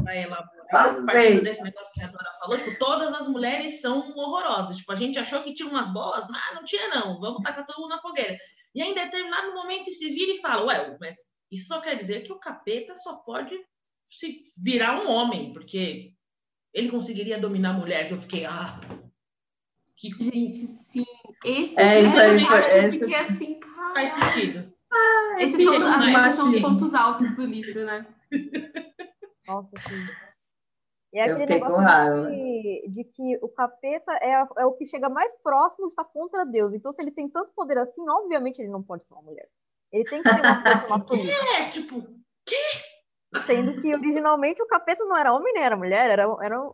Speaker 3: vai elaborar, partindo desse negócio que a Dora falou, tipo, todas as mulheres são horrorosas. Tipo, a gente achou que tinha umas boas, mas não tinha não, vamos tacar todo mundo na fogueira. E aí, em determinado momento, se vira e fala, ué, mas isso só quer dizer que o capeta só pode se virar um homem, porque ele conseguiria dominar mulheres. Eu fiquei, ah, Que
Speaker 1: Gente, sim. Esse,
Speaker 6: É, isso
Speaker 1: essa
Speaker 6: aí
Speaker 1: parte eu
Speaker 6: essa-
Speaker 1: fiquei assim, cara.
Speaker 3: faz sentido.
Speaker 1: Esses são, são os pontos altos do livro, né?
Speaker 2: Nossa, sim. E é
Speaker 6: Eu
Speaker 2: aquele negócio de, de que o capeta é, a- é o que chega mais próximo de estar contra Deus. Então, se ele tem tanto poder assim, obviamente ele não pode ser uma mulher. Ele tem que ter uma força masculina.
Speaker 3: É, tipo,
Speaker 2: Sendo que originalmente o capeta não era homem nem era mulher, era, era um-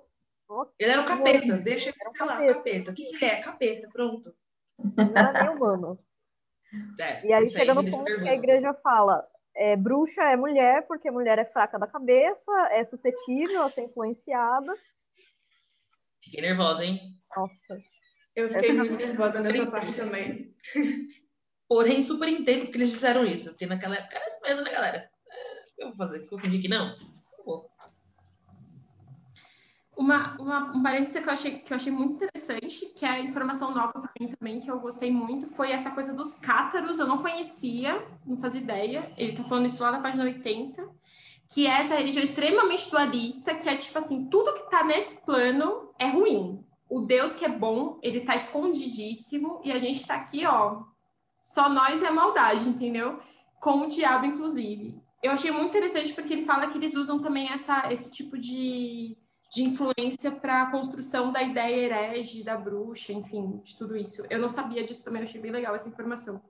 Speaker 3: ele era um capeta, deixa ele
Speaker 2: Era um
Speaker 3: falar,
Speaker 2: capeta.
Speaker 3: capeta. O que, que ele é? Capeta, pronto.
Speaker 2: não era nem humano.
Speaker 3: É,
Speaker 2: E aí chega no
Speaker 3: deixa
Speaker 2: ponto que a igreja fala: é, bruxa é mulher porque mulher é fraca da cabeça, é suscetível a ser influenciada.
Speaker 3: Fiquei nervosa, hein?
Speaker 2: Nossa.
Speaker 5: Eu fiquei
Speaker 2: Essa-
Speaker 5: muito nervosa nessa parte também.
Speaker 3: Porém, super entendo porque eles disseram isso, porque naquela época era isso mesmo, né, galera? É, eu vou fazer? Vou fingir que não?
Speaker 1: Uma, uma, um parênteses que eu, achei, que eu achei muito interessante, que é informação nova para mim também, que eu gostei muito, foi essa coisa dos cátaros. Eu não conhecia, não fazia ideia. Ele tá falando isso lá na página 80, que é essa religião extremamente dualista, que é tipo assim, tudo que tá nesse plano é ruim. O Deus que é bom, ele tá escondidíssimo, e a gente tá aqui, ó, só nós é maldade, entendeu? Com o diabo, inclusive. Eu achei muito interessante porque ele fala que eles usam também essa, esse tipo de de influência para a construção da ideia herege, da bruxa, enfim, de tudo isso. Eu não sabia disso também, achei bem legal essa informação.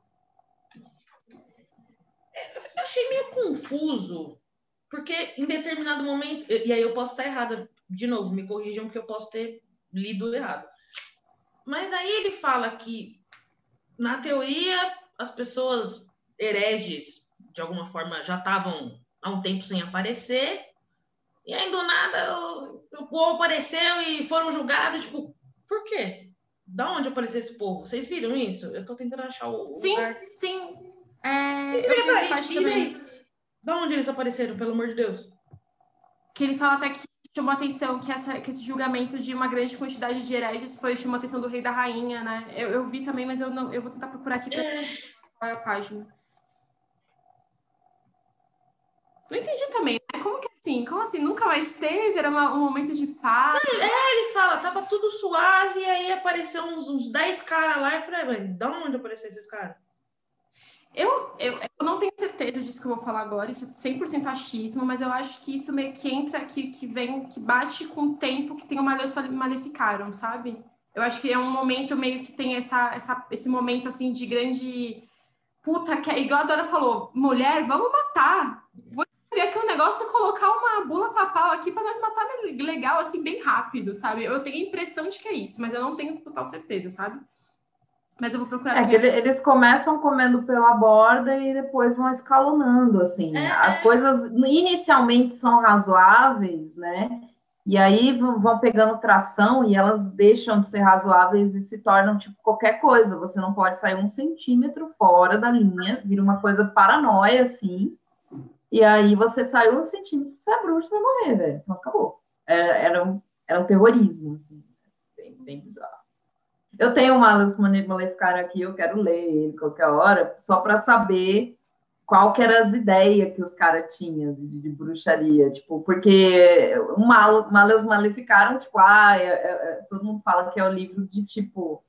Speaker 3: Eu achei meio confuso, porque em determinado momento, e aí eu posso estar errada, de novo, me corrijam porque eu posso ter lido errado. Mas aí ele fala que, na teoria, as pessoas hereges, de alguma forma, já estavam há um tempo sem aparecer, e aí do nada o, o povo apareceu e foram julgados, tipo, por quê? Da onde apareceu esse povo? Vocês viram isso? Eu tô tentando achar o,
Speaker 1: Sim,
Speaker 3: lugar.
Speaker 1: sim. É,
Speaker 3: E
Speaker 1: eu
Speaker 3: daí?
Speaker 1: parte
Speaker 3: E? Da onde eles apareceram, pelo amor de Deus?
Speaker 1: Que ele fala até que chamou a atenção que, essa, que esse julgamento de uma grande quantidade de hereges foi chamou a atenção do rei e da rainha, né? Eu, eu vi também, mas eu não eu vou tentar procurar aqui pra qual é a página. Não entendi também, né? Como que assim? Como assim? Nunca mais teve? Era uma- um momento de paz?
Speaker 3: ele fala, tava tudo suave, e aí apareceu uns, uns 10 caras lá, e eu falei, mas da onde apareceram esses caras?
Speaker 1: Eu, eu, eu não tenho certeza disso que eu vou falar agora, isso é 100% achismo, mas eu acho que isso meio que entra, que, que vem, que bate com o tempo que tem o Maleus Maleficaram, sabe? Eu acho que é um momento meio que tem essa, essa, esse momento, assim, de grande... Puta, que é igual a Dora falou, mulher, vamos matar. Vou ver aqui um negócio, colocar uma bula papal aqui para nós matar legal, assim, bem rápido, sabe? Eu tenho a impressão de que é isso, mas eu não tenho total certeza, sabe? Mas eu vou procurar.
Speaker 6: É que eles começam comendo pela borda e depois vão escalonando, assim.
Speaker 3: É.
Speaker 6: As coisas inicialmente são razoáveis, né? E aí vão vão pegando tração e elas deixam de ser razoáveis e se tornam tipo qualquer coisa. Você não pode sair um centímetro fora da linha, vira uma coisa paranoia, assim. E aí você saiu um centímetro, você é bruxo, você vai morrer, velho. Então acabou. Era, era, um, era um terrorismo, assim. Bem, bem bizarro. Eu tenho o Malus Maleficar aqui, eu quero ler ele qualquer hora, só para saber qual que eram as ideias que os caras tinham de, de bruxaria, tipo, porque o Mal, Malus Maleficaram, tipo, ah, é- é- é- todo mundo fala que é o livro de, tipo,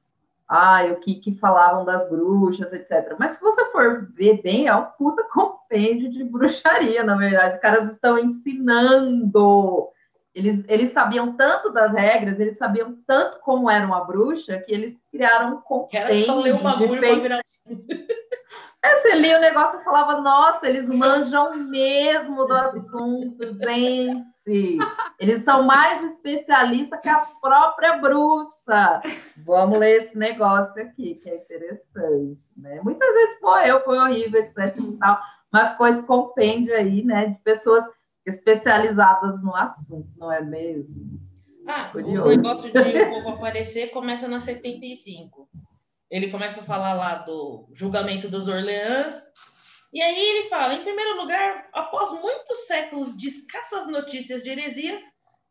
Speaker 6: ah, o que, que falavam das bruxas, etc. Mas se você for ver bem, é um puta compêndio de bruxaria, na verdade. Os caras estão ensinando eles, eles sabiam tanto das regras, eles sabiam tanto como era uma bruxa, que eles criaram um
Speaker 3: Era só ler o
Speaker 6: compêndio
Speaker 3: bagulho
Speaker 6: de
Speaker 3: pra virar.
Speaker 6: é, você lia o negócio e falava, nossa, eles manjam mesmo do assunto, gente. Eles são mais especialistas que a própria bruxa. Vamos ler esse negócio aqui, que é interessante, né? Muitas vezes morreu, foi horrível, etc e tal, mas ficou esse compêndio aí, né, de pessoas especializadas no assunto, não é mesmo?
Speaker 3: Ah, o
Speaker 6: Curioso.
Speaker 3: negócio de o povo aparecer começa na 75. Ele começa a falar lá do julgamento dos Orleans. E aí ele fala, em primeiro lugar, após muitos séculos de escassas notícias de heresia,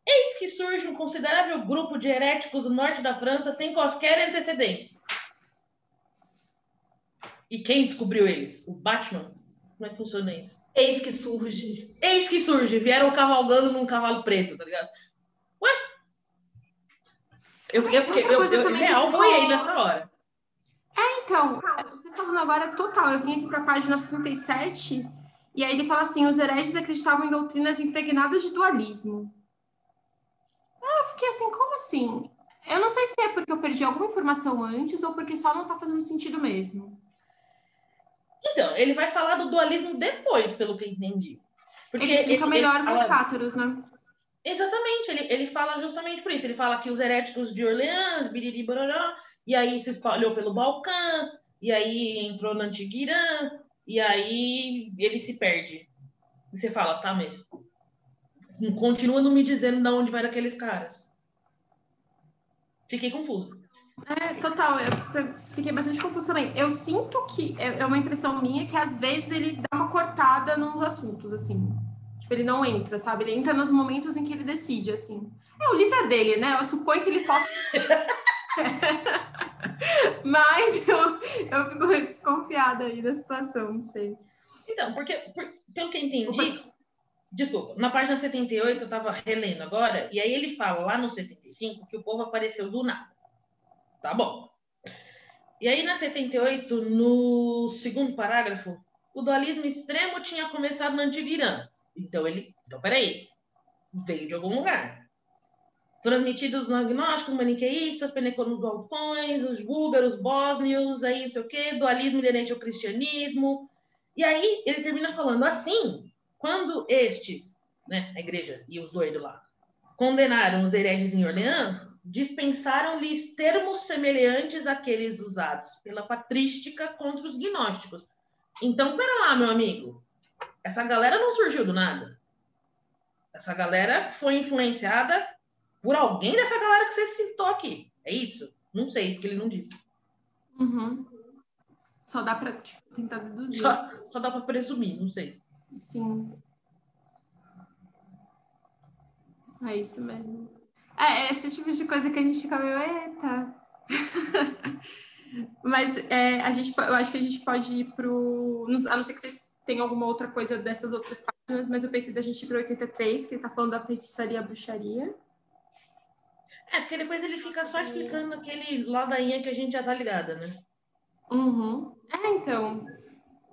Speaker 3: eis que surge um considerável grupo de heréticos do norte da França sem quaisquer antecedentes. E quem descobriu eles? O Batman? Como é que funciona isso?
Speaker 5: Eis que surge.
Speaker 3: Eis que surge, vieram cavalgando num cavalo preto, tá ligado? Eu, eu, eu, eu, eu, eu real boiei nessa hora.
Speaker 1: Então, você falando agora total, eu vim aqui para a página 77 e aí ele fala assim: os hereges acreditavam em doutrinas impregnadas de dualismo. Eu fiquei assim, como assim? Eu não sei se é porque eu perdi alguma informação antes ou porque só não está fazendo sentido mesmo.
Speaker 3: Então, ele vai falar do dualismo depois, pelo que eu entendi.
Speaker 1: Porque ele explica ele, melhor ele os cátaros, né?
Speaker 3: Exatamente, ele, ele fala justamente por isso. Ele fala que os heréticos de Orleans, Biriri Bororó, e aí se espalhou pelo Balcã, e aí entrou no Antigo Irã, e aí ele se perde. E você fala, tá, mas continua não me dizendo de onde vai aqueles caras. Fiquei confuso.
Speaker 1: É, total, eu fiquei bastante confuso também. Eu sinto que, é, é uma impressão minha, que às vezes ele dá uma cortada nos assuntos, assim. Tipo, ele não entra, sabe? Ele entra nos momentos em que ele decide, assim. É, o livro é dele, né? Eu suponho que ele possa... Mas eu, eu fico desconfiada aí da situação, não sei.
Speaker 3: Então, porque, por, pelo que eu entendi, desculpa, na página 78 eu estava relendo agora, e aí ele fala lá no 75 que o povo apareceu do nada. Tá bom. E aí na 78, no segundo parágrafo, o dualismo extremo tinha começado no Antigo Irã. Então ele, então peraí, veio de algum lugar transmitidos no agnósticos, maniqueístas, peneconos balcões, os búlgaros, bósnios, aí não sei o quê, dualismo inerente ao cristianismo. E aí ele termina falando assim, quando estes, né, a igreja e os doidos lá, condenaram os hereges em Orleans, dispensaram-lhes termos semelhantes àqueles usados pela patrística contra os gnósticos. Então, pera lá, meu amigo, essa galera não surgiu do nada. Essa galera foi influenciada por alguém dessa galera que você citou aqui. É isso? Não sei, porque ele não disse.
Speaker 1: Uhum. Só dá para tipo, tentar deduzir.
Speaker 3: Só, só dá para presumir, não sei.
Speaker 1: Sim. É isso mesmo. É, é, esse tipo de coisa que a gente fica meio, eita. Mas é, a gente, eu acho que a gente pode ir pro. A não ser que vocês tenham alguma outra coisa dessas outras páginas, mas eu pensei da gente ir para 83, que ele está falando da feitiçaria bruxaria.
Speaker 3: É, porque depois ele fica só explicando aquele ladainha que a gente já tá ligada, né?
Speaker 1: Uhum. É, então.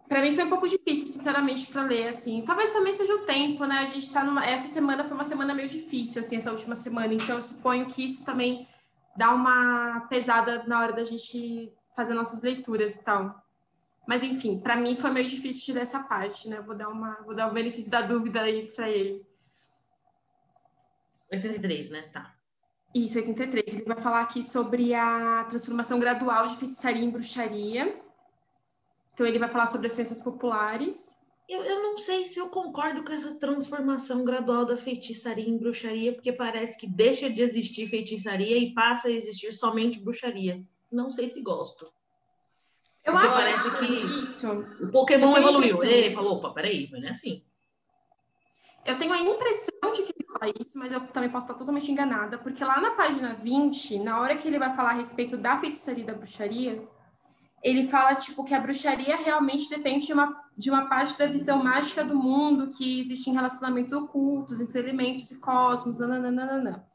Speaker 1: Para mim foi um pouco difícil, sinceramente, para ler, assim. Talvez também seja o tempo, né? A gente tá numa. Essa semana foi uma semana meio difícil, assim, essa última semana. Então, eu suponho que isso também dá uma pesada na hora da gente fazer nossas leituras e tal. Mas, enfim, para mim foi meio difícil ler essa parte, né? Vou dar, uma, vou dar o benefício da dúvida aí para ele.
Speaker 3: 83, né? Tá.
Speaker 1: Isso, 83. Ele vai falar aqui sobre a transformação gradual de feitiçaria em bruxaria. Então, ele vai falar sobre as crenças populares.
Speaker 3: Eu, eu não sei se eu concordo com essa transformação gradual da feitiçaria em bruxaria, porque parece que deixa de existir feitiçaria e passa a existir somente bruxaria. Não sei se gosto.
Speaker 1: Eu porque acho parece que
Speaker 3: isso. o Pokémon evoluiu. Ele falou, opa, peraí, mas não é assim.
Speaker 1: Eu tenho a impressão de que ele fala isso, mas eu também posso estar totalmente enganada, porque lá na página 20, na hora que ele vai falar a respeito da feitiçaria e da bruxaria, ele fala, tipo, que a bruxaria realmente depende de uma, de uma parte da visão mágica do mundo, que existem relacionamentos ocultos entre elementos e cosmos, nananana.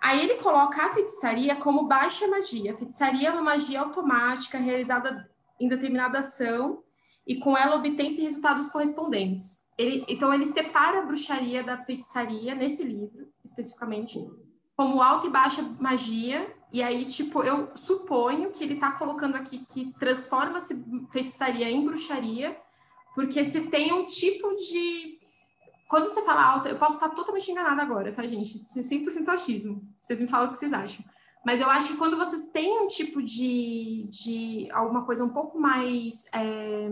Speaker 1: Aí ele coloca a feitiçaria como baixa magia. A feitiçaria é uma magia automática realizada em determinada ação e com ela obtém-se resultados correspondentes. Ele, então, ele separa a bruxaria da feitiçaria nesse livro, especificamente, como alta e baixa magia. E aí, tipo, eu suponho que ele está colocando aqui que transforma-se feitiçaria em bruxaria, porque se tem um tipo de. Quando você fala alta, eu posso estar totalmente enganada agora, tá, gente? 100% achismo. Vocês me falam o que vocês acham. Mas eu acho que quando você tem um tipo de, de alguma coisa um pouco mais. É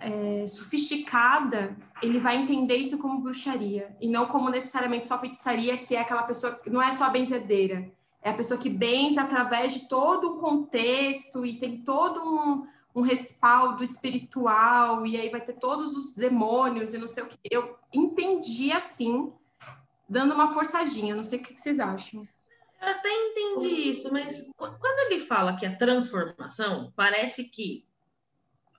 Speaker 1: é, sofisticada, ele vai entender isso como bruxaria e não como necessariamente só feitiçaria, que é aquela pessoa que não é só a benzedeira, é a pessoa que benze através de todo um contexto e tem todo um, um respaldo espiritual e aí vai ter todos os demônios e não sei o que. Eu entendi assim, dando uma forçadinha, não sei o que vocês acham.
Speaker 3: Eu até entendi isso, mas quando ele fala que é transformação, parece que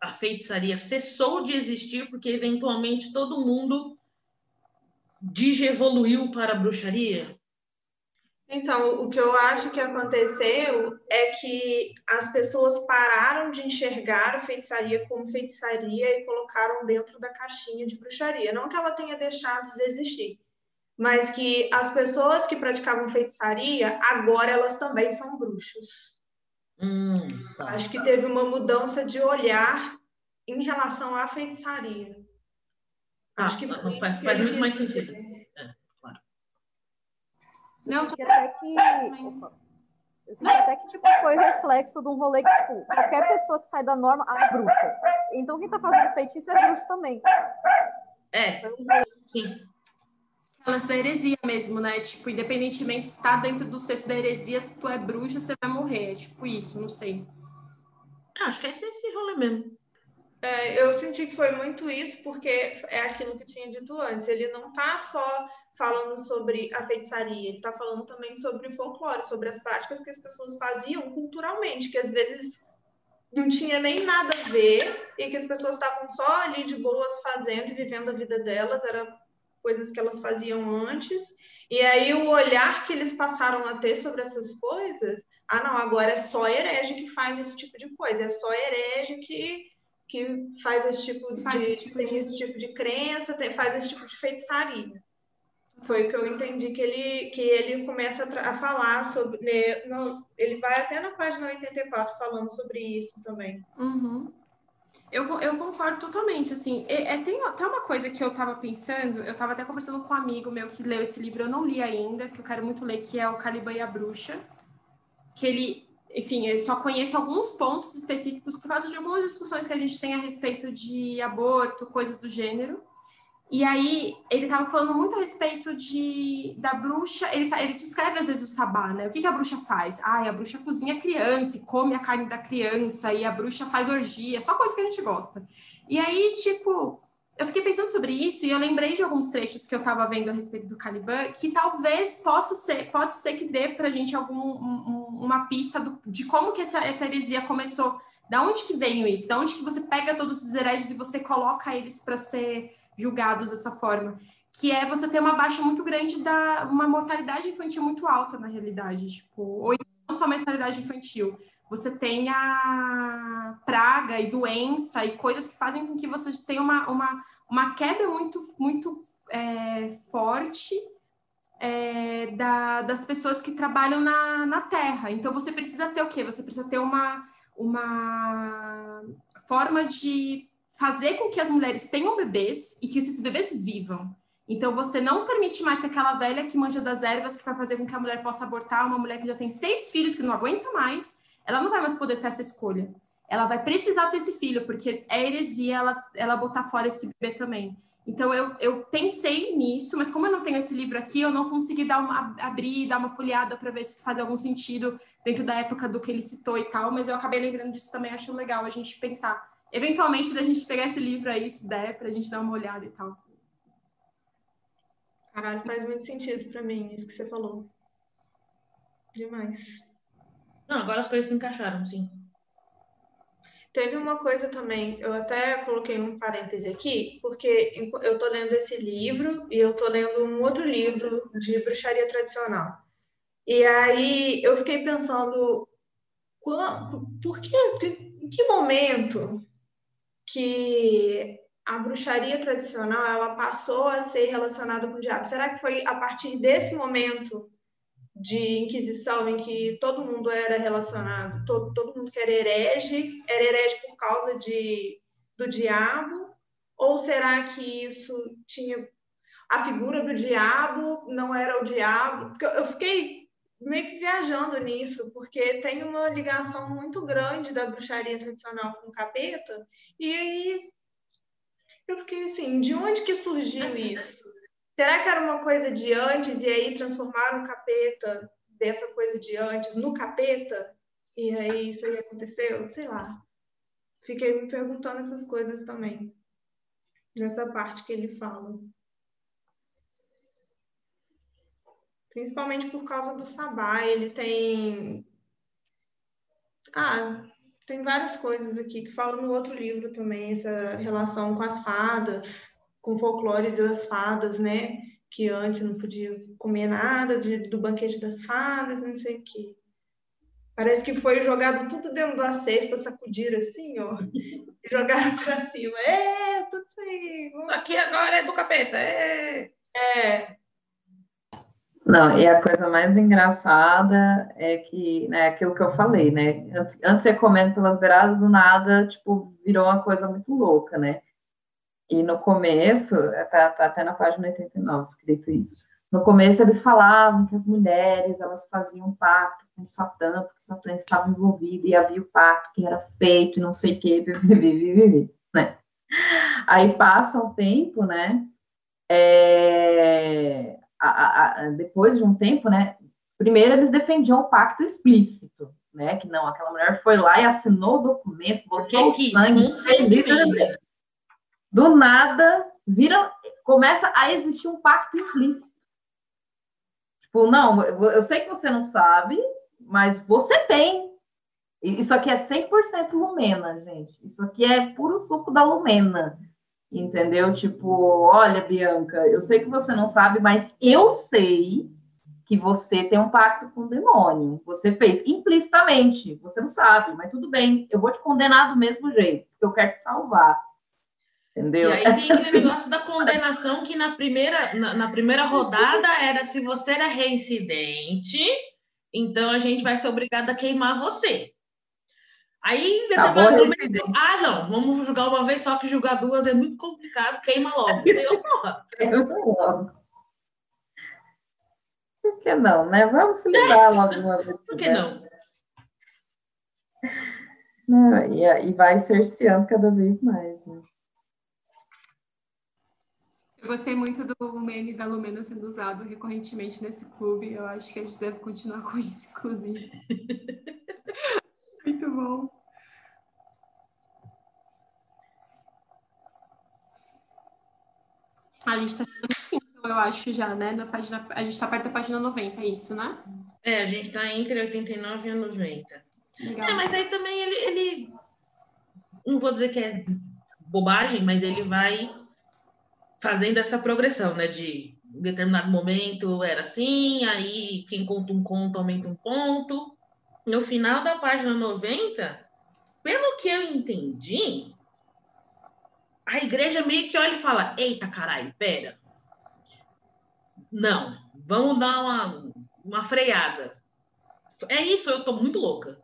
Speaker 3: a feitiçaria cessou de existir porque eventualmente todo mundo digievoluiu para a bruxaria.
Speaker 5: Então, o que eu acho que aconteceu é que as pessoas pararam de enxergar a feitiçaria como feitiçaria e colocaram dentro da caixinha de bruxaria. Não que ela tenha deixado de existir, mas que as pessoas que praticavam feitiçaria, agora elas também são bruxos.
Speaker 3: Hum, tá.
Speaker 5: Acho que teve uma mudança de olhar em relação à feitiçaria.
Speaker 3: Tá, Acho que faz, faz muito mais sentido.
Speaker 2: Não, tô... até que. Eu sinto até que tipo, foi reflexo de um rolê que, tipo, qualquer pessoa que sai da norma ah, é bruxa. Então quem tá fazendo feitiço é bruxo também.
Speaker 3: É, sim.
Speaker 1: Lance da heresia mesmo, né? Tipo, independentemente se tá dentro do cesto da heresia, se tu é bruxa, você vai morrer. É tipo isso, não sei.
Speaker 3: Ah, acho que é esse, esse rolê mesmo.
Speaker 5: É, eu senti que foi muito isso, porque é aquilo que eu tinha dito antes. Ele não tá só falando sobre a feitiçaria, ele está falando também sobre o folclore, sobre as práticas que as pessoas faziam culturalmente, que às vezes não tinha nem nada a ver e que as pessoas estavam só ali de boas fazendo e vivendo a vida delas, eram coisas que elas faziam antes. E aí o olhar que eles passaram a ter sobre essas coisas, ah não, agora é só herege que faz esse tipo de coisa, é só herege que que faz esse tipo faz de esse tipo tem de... esse tipo de crença, tem, faz esse tipo de feitiçaria. Foi o que eu entendi que ele, que ele começa a, a falar sobre. Né, no, ele vai até na página 84 falando sobre isso também.
Speaker 1: Uhum. Eu, eu concordo totalmente, assim, é, é, tem até uma coisa que eu tava pensando, eu tava até conversando com um amigo meu que leu esse livro, eu não li ainda, que eu quero muito ler, que é o Caliban e a Bruxa, que ele, enfim, eu só conheço alguns pontos específicos por causa de algumas discussões que a gente tem a respeito de aborto, coisas do gênero, e aí ele estava falando muito a respeito de da bruxa. Ele, tá, ele descreve às vezes o sabá, né? O que, que a bruxa faz? Ah, a bruxa cozinha a criança e come a carne da criança e a bruxa faz orgia, só coisa que a gente gosta. E aí, tipo, eu fiquei pensando sobre isso e eu lembrei de alguns trechos que eu estava vendo a respeito do Caliban, que talvez possa ser, pode ser que dê para a gente algum, um, uma pista do, de como que essa, essa heresia começou. Da onde que veio isso? Da onde que você pega todos esses hereges e você coloca eles para ser julgados dessa forma, que é você ter uma baixa muito grande da uma mortalidade infantil muito alta na realidade, tipo, ou não só mortalidade infantil, você tem a praga e doença e coisas que fazem com que você tenha uma, uma, uma queda muito, muito é, forte é, da, das pessoas que trabalham na, na terra. Então, você precisa ter o quê? Você precisa ter uma, uma forma de fazer com que as mulheres tenham bebês e que esses bebês vivam. Então, você não permite mais que aquela velha que manja das ervas, que vai fazer com que a mulher possa abortar, uma mulher que já tem seis filhos, que não aguenta mais, ela não vai mais poder ter essa escolha. Ela vai precisar ter esse filho, porque é heresia ela, ela botar fora esse bebê também. Então, eu, eu pensei nisso, mas como eu não tenho esse livro aqui, eu não consegui dar uma, abrir, dar uma folheada para ver se faz algum sentido dentro da época do que ele citou e tal, mas eu acabei lembrando disso também, acho legal a gente pensar eventualmente da gente pegar esse livro aí, se der, pra gente dar uma olhada e tal.
Speaker 5: Caralho, faz muito sentido para mim isso que você falou. Demais.
Speaker 3: Não, agora as coisas se encaixaram, sim.
Speaker 5: Teve uma coisa também, eu até coloquei um parêntese aqui, porque eu tô lendo esse livro e eu tô lendo um outro livro de bruxaria tradicional. E aí eu fiquei pensando, por que, em que momento que a bruxaria tradicional ela passou a ser relacionada com o diabo. Será que foi a partir desse momento de Inquisição em que todo mundo era relacionado, todo, todo mundo que era herege, era herege por causa de, do diabo? Ou será que isso tinha a figura do diabo não era o diabo? Porque eu fiquei meio que viajando nisso, porque tem uma ligação muito grande da bruxaria tradicional com o capeta, e aí eu fiquei assim, de onde que surgiu isso? Será que era uma coisa de antes e aí transformaram o capeta dessa coisa de antes no capeta? E aí isso aí aconteceu? Sei lá. Fiquei me perguntando essas coisas também. Nessa parte que ele fala. Principalmente por causa do sabá. Ele tem. Ah, tem várias coisas aqui que falam no outro livro também, essa relação com as fadas, com o folclore das fadas, né? que antes não podia comer nada de, do banquete das fadas, não sei o quê. Parece que foi jogado tudo dentro da cesta, sacudiram assim, ó, jogaram para cima. É, tudo isso aí.
Speaker 3: Isso aqui agora é do capeta. É.
Speaker 5: É.
Speaker 6: Não, e a coisa mais engraçada é que, né, aquilo que eu falei, né? Antes, antes você comendo pelas beiradas do nada, tipo, virou uma coisa muito louca, né? E no começo, tá, tá até na página 89 escrito isso. No começo eles falavam que as mulheres, elas faziam um pacto com Satã, porque Satã estava envolvido e havia o pacto que era feito não sei o que, né? Aí passa um tempo, né? É, a, a, depois de um tempo, né? Primeiro eles defendiam o pacto explícito, né? Que não, aquela mulher foi lá e assinou o documento, botou o sangue, fez do nada vira, começa a existir um pacto implícito. Tipo, não, eu sei que você não sabe, mas você tem. Isso aqui é 100% Lumena, gente. Isso aqui é puro suco da Lumena. Entendeu? Tipo, olha, Bianca, eu sei que você não sabe, mas eu sei que você tem um pacto com o demônio. Você fez implicitamente. Você não sabe, mas tudo bem. Eu vou te condenar do mesmo jeito, porque eu quero te salvar. Entendeu?
Speaker 3: E aí tem aquele negócio da condenação que na primeira, na, na, primeira rodada era se você era reincidente, então a gente vai ser obrigado a queimar você. Aí determinado momento, ah, não, vamos julgar uma vez só que julgar duas é muito complicado, queima logo. Eu, porra.
Speaker 6: logo. Por que não, né? Vamos se livrar logo uma vez.
Speaker 3: Por que não?
Speaker 6: não e, e vai cerceando cada vez mais, né?
Speaker 1: Eu gostei muito do meme da Lumena sendo usado recorrentemente nesse clube. Eu acho que a gente deve continuar com isso, inclusive. Muito bom. A gente está eu acho, já, né? Na página, a gente está perto da página 90, é isso, né?
Speaker 3: É, a gente está entre 89 e 90. Legal. É, mas aí também ele, ele. Não vou dizer que é bobagem, mas ele vai fazendo essa progressão, né? De em determinado momento era assim, aí quem conta um conto aumenta um ponto. No final da página 90, pelo que eu entendi, a igreja meio que olha e fala: Eita, caralho, pera. Não, vamos dar uma, uma freada. É isso, eu tô muito louca.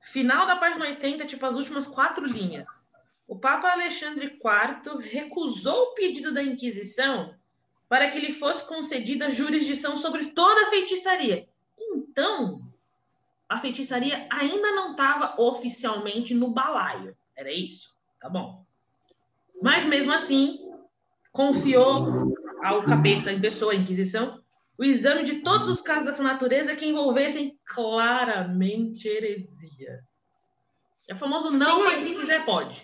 Speaker 3: Final da página 80, tipo as últimas quatro linhas o Papa Alexandre IV recusou o pedido da Inquisição para que lhe fosse concedida jurisdição sobre toda a feitiçaria. Então, a feitiçaria ainda não estava oficialmente no balaio. Era isso? Tá bom. Mas mesmo assim, confiou ao capeta em pessoa, a Inquisição, o exame de todos os casos dessa natureza que envolvessem claramente heresia. É famoso não, mas se quiser pode.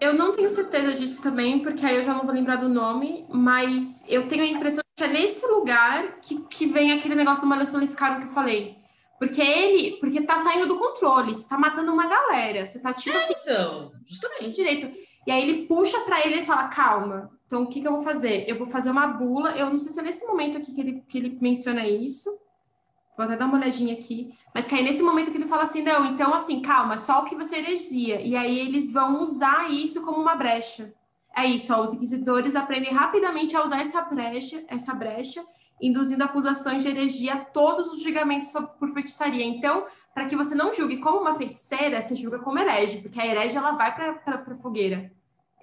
Speaker 1: Eu não tenho certeza disso também, porque aí eu já não vou lembrar do nome, mas eu tenho a impressão é nesse lugar que, que vem aquele negócio do Malus Maleficarum que eu falei. Porque ele, porque tá saindo do controle, você tá matando uma galera, você tá tipo assim.
Speaker 3: Então, justamente.
Speaker 1: Direito. E aí ele puxa para ele e fala: calma, então o que, que eu vou fazer? Eu vou fazer uma bula. Eu não sei se é nesse momento aqui que ele, que ele menciona isso. Vou até dar uma olhadinha aqui. Mas que aí nesse momento que ele fala assim, não, então assim, calma, só o que você heresia. E aí eles vão usar isso como uma brecha. É isso, ó, os inquisidores aprendem rapidamente a usar essa brecha, essa brecha, induzindo acusações de heresia a todos os julgamentos por feitiçaria. Então, para que você não julgue como uma feiticeira, você julga como herege, porque a herege ela vai para a fogueira.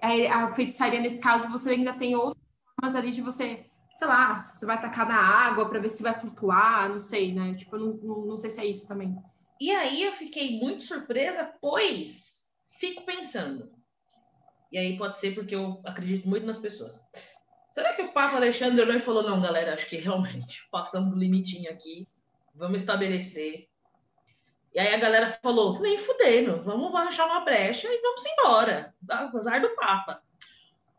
Speaker 1: A, feitiçaria, nesse caso, você ainda tem outras formas ali de você sei lá, você vai tacar na água para ver se vai flutuar, não sei, né? Tipo, não, não, não sei se é isso também.
Speaker 3: E aí eu fiquei muito surpresa, pois fico pensando. E aí pode ser porque eu acredito muito nas pessoas. Será que o Papa Alexandre olhou e falou: não, galera, acho que realmente passamos do limitinho aqui, vamos estabelecer. E aí a galera falou: nem fudendo, vamos arranjar uma brecha e vamos embora, apesar do Papa.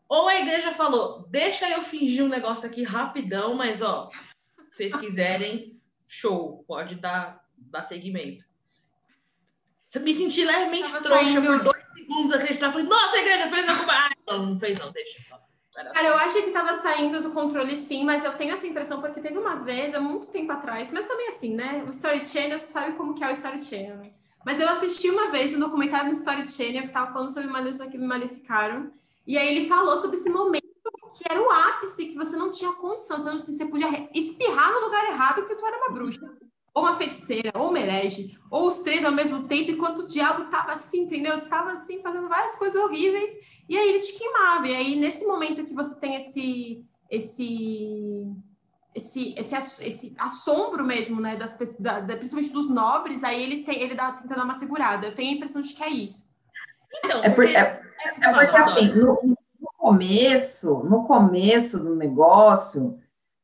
Speaker 3: Ou a igreja falou, deixa eu fingir um negócio aqui rapidão, mas ó, se vocês quiserem, show, pode dar, dar seguimento. Você me senti levemente trouxa saindo... por dois segundos acreditar. Falei, nossa, a igreja fez alguma. Ah, não, não fez, não, deixa.
Speaker 1: Cara, eu acho que tava saindo do controle sim, mas eu tenho essa impressão porque teve uma vez, há muito tempo atrás, mas também assim, né? O Story Channel, você sabe como que é o Story Channel, né? Mas eu assisti uma vez um documentário no Story Channel que tava falando sobre Malus que me maleficaram. E aí ele falou sobre esse momento que era o ápice, que você não tinha condição, você, não, você podia espirrar no lugar errado que tu era uma bruxa. Ou uma feiticeira, ou uma herege, ou os três ao mesmo tempo, enquanto o diabo tava assim, entendeu? Estava assim, fazendo várias coisas horríveis, e aí ele te queimava. E aí, nesse momento que você tem esse, esse esse, esse, esse assombro mesmo, né, das, da, da, principalmente dos nobres, aí ele, tem, ele dá, tenta dar uma segurada. Eu tenho a impressão de que é isso.
Speaker 6: Então, é, porque, é, é porque assim, no, no, começo, no começo do negócio,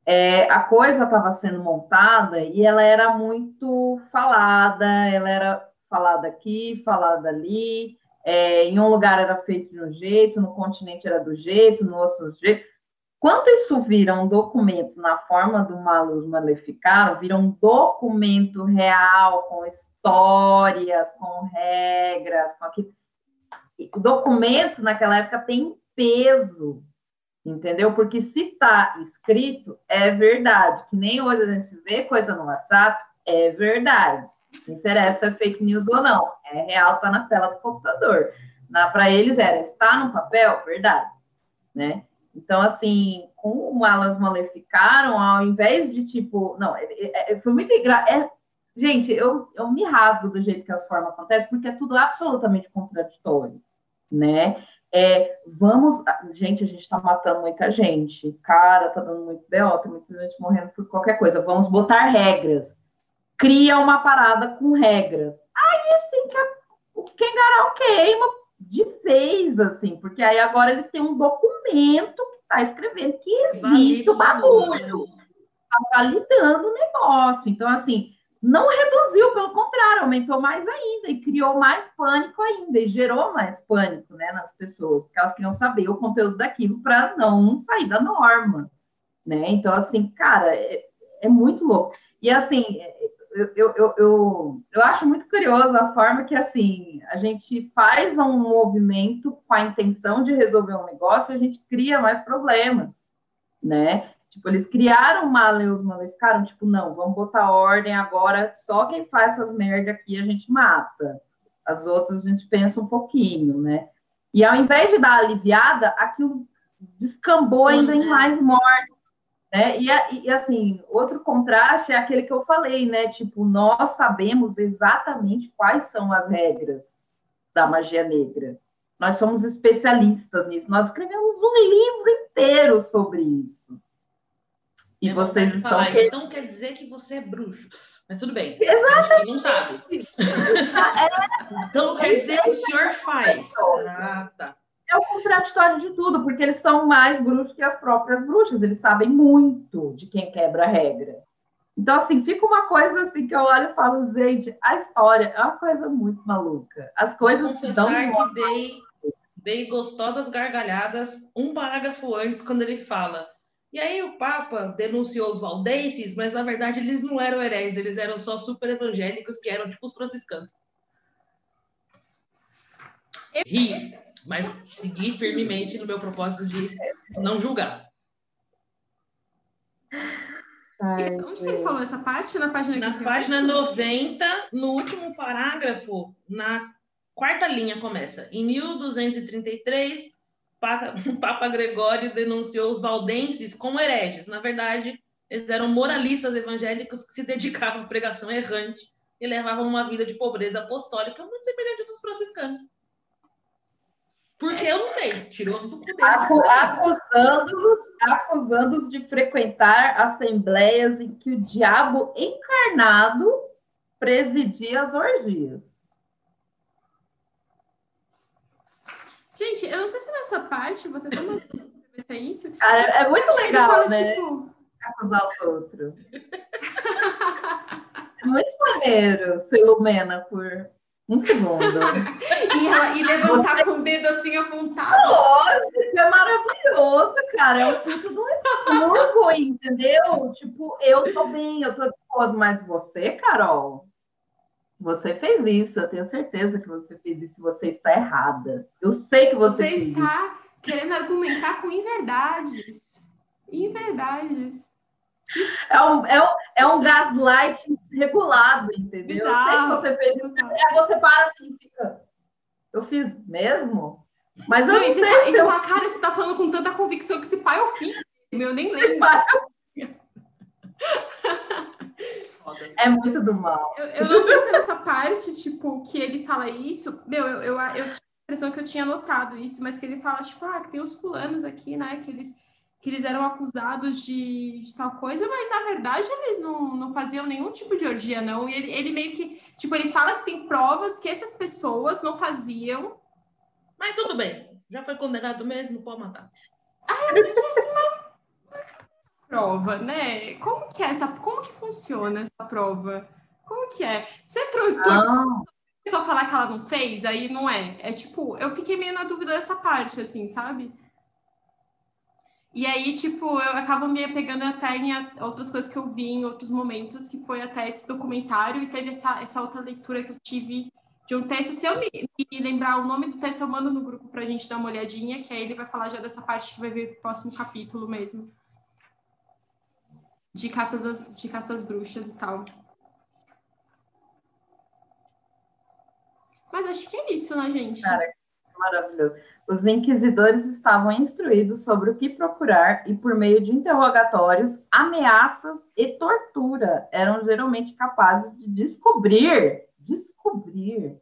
Speaker 6: é, a coisa estava sendo montada e ela era muito falada, ela era falada aqui, falada ali, é, em um lugar era feito de um jeito, no continente era do jeito, no outro do jeito. Quando isso vira um documento na forma do Malus Maleficaram, vira um documento real, com histórias, com regras, com aquilo. Documentos naquela época tem peso, entendeu? Porque se está escrito, é verdade. Que nem hoje a gente vê coisa no WhatsApp, é verdade. Não interessa se é fake news ou não. É real, está na tela do computador. Para eles era, está no papel, verdade, né? Então, assim, como elas maleficaram, ao invés de tipo, não, é, é, é foi muito engraçado. É, gente, eu, eu me rasgo do jeito que as formas acontecem, porque é tudo absolutamente contraditório, né? É, vamos, gente, a gente tá matando muita gente, cara, tá dando muito B.O., tem muita gente morrendo por qualquer coisa. Vamos botar regras. Cria uma parada com regras. Aí, assim, que quem garal queima de vez, assim, porque aí agora eles têm um documento que está escrevendo que existe o bagulho, está validando o negócio. Então, assim, não reduziu, pelo contrário, aumentou mais ainda e criou mais pânico ainda e gerou mais pânico né, nas pessoas, porque elas queriam saber o conteúdo daquilo para não sair da norma. Né? Então, assim, cara, é, é muito louco. E assim, eu, eu, eu, eu, acho muito curioso a forma que, assim, a gente faz um movimento com a intenção de resolver um negócio e a gente cria mais problemas, né? Tipo, eles criaram maleus, maleficaram, tipo, não, vamos botar ordem agora, só quem faz essas merda aqui a gente mata. As outras a gente pensa um pouquinho, né? E ao invés de dar aliviada, aquilo descambou ainda em uhum. mais mortes, né? E, e, assim, outro contraste é aquele que eu falei, né? Tipo, nós sabemos exatamente quais são as regras da magia negra. Nós somos especialistas nisso. Nós escrevemos um livro inteiro sobre isso.
Speaker 3: E é vocês estão. Falar, então quer dizer que você é bruxo. Mas tudo bem.
Speaker 6: Exatamente.
Speaker 3: não sabe. É... então quer dizer que o senhor faz. Ah, tá
Speaker 6: é o contraditório de tudo, porque eles são mais bruxos que as próprias bruxas, eles sabem muito de quem quebra a regra. Então, assim, fica uma coisa assim que eu olho e falo, gente, a história é uma coisa muito maluca. As coisas se dão.
Speaker 3: que dei, dei gostosas gargalhadas um parágrafo antes, quando ele fala. E aí o Papa denunciou os valdenses, mas na verdade eles não eram heréis, eles eram só super evangélicos, que eram tipo os franciscanos. Ri mas seguir firmemente no meu propósito de não julgar.
Speaker 1: Ai, Onde que ele falou essa parte? Na página
Speaker 3: Na página 90, no último parágrafo, na quarta linha começa. Em 1233, o Papa Gregório denunciou os valdenses como hereges. Na verdade, eles eram moralistas evangélicos que se dedicavam à pregação errante e levavam uma vida de pobreza apostólica muito semelhante dos franciscanos. Porque eu não sei, tirou do cu
Speaker 6: Acusando-os acusando de frequentar assembleias em que o diabo encarnado presidia as orgias.
Speaker 1: Gente, eu não sei se nessa parte, vou ver se é isso.
Speaker 6: Ah, é, é muito legal, fala, né? Tipo... Acusar os outros. é muito maneiro ser Lumena por um segundo.
Speaker 1: e, ela, e levantar Você... com o dedo assim apontado.
Speaker 6: Lógico, é maravilhoso, cara. É um puto do estorvo, entendeu? Tipo, eu tô bem, eu tô disposto, mas você, Carol, você fez isso. Eu tenho certeza que você fez isso. Você está errada. Eu sei que você,
Speaker 1: você está...
Speaker 6: isso.
Speaker 1: querendo argumentar com inverdades. Inverdades.
Speaker 6: É um, é um, é um gaslight regulado, entendeu? Bizarro. Eu sei que você fez isso. Aí você para assim e fica. Eu fiz mesmo? Mas eu não, não sei.
Speaker 1: Tá, se eu... Cara, você tá falando com tanta convicção que esse pai eu fiz. Eu nem lembro.
Speaker 6: É muito do mal.
Speaker 1: Eu, eu, não sei se nessa parte, tipo, que ele fala isso. Meu, eu, eu, eu tinha a impressão que eu tinha notado isso, mas que ele fala, tipo, ah, que tem os fulanos aqui, né? Que eles, que eles eram acusados de, de tal coisa, mas na verdade eles não, não faziam nenhum tipo de orgia, não. E ele, ele meio que, tipo, ele fala que tem provas que essas pessoas não faziam.
Speaker 3: Mas tudo bem, já foi condenado mesmo, pode matar.
Speaker 1: Ah, eu fiquei assim, mas prova, né? Como que é essa, como que funciona essa prova? Como que é? Você tortura ah. só falar que ela não fez, aí não é. É tipo, eu fiquei meio na dúvida dessa parte, assim, sabe? E aí, tipo, eu acabo me apegando até em outras coisas que eu vi em outros momentos, que foi até esse documentário e teve essa, essa outra leitura que eu tive de um texto. Se eu me, me lembrar o nome do texto, eu mando no grupo pra gente dar uma olhadinha, que aí ele vai falar já dessa parte que vai vir pro próximo capítulo mesmo de caças, de caças bruxas e tal. Mas acho que é isso, né, gente?
Speaker 6: Cara, maravilhoso. Os inquisidores estavam instruídos sobre o que procurar e, por meio de interrogatórios, ameaças e tortura, eram geralmente capazes de descobrir, descobrir,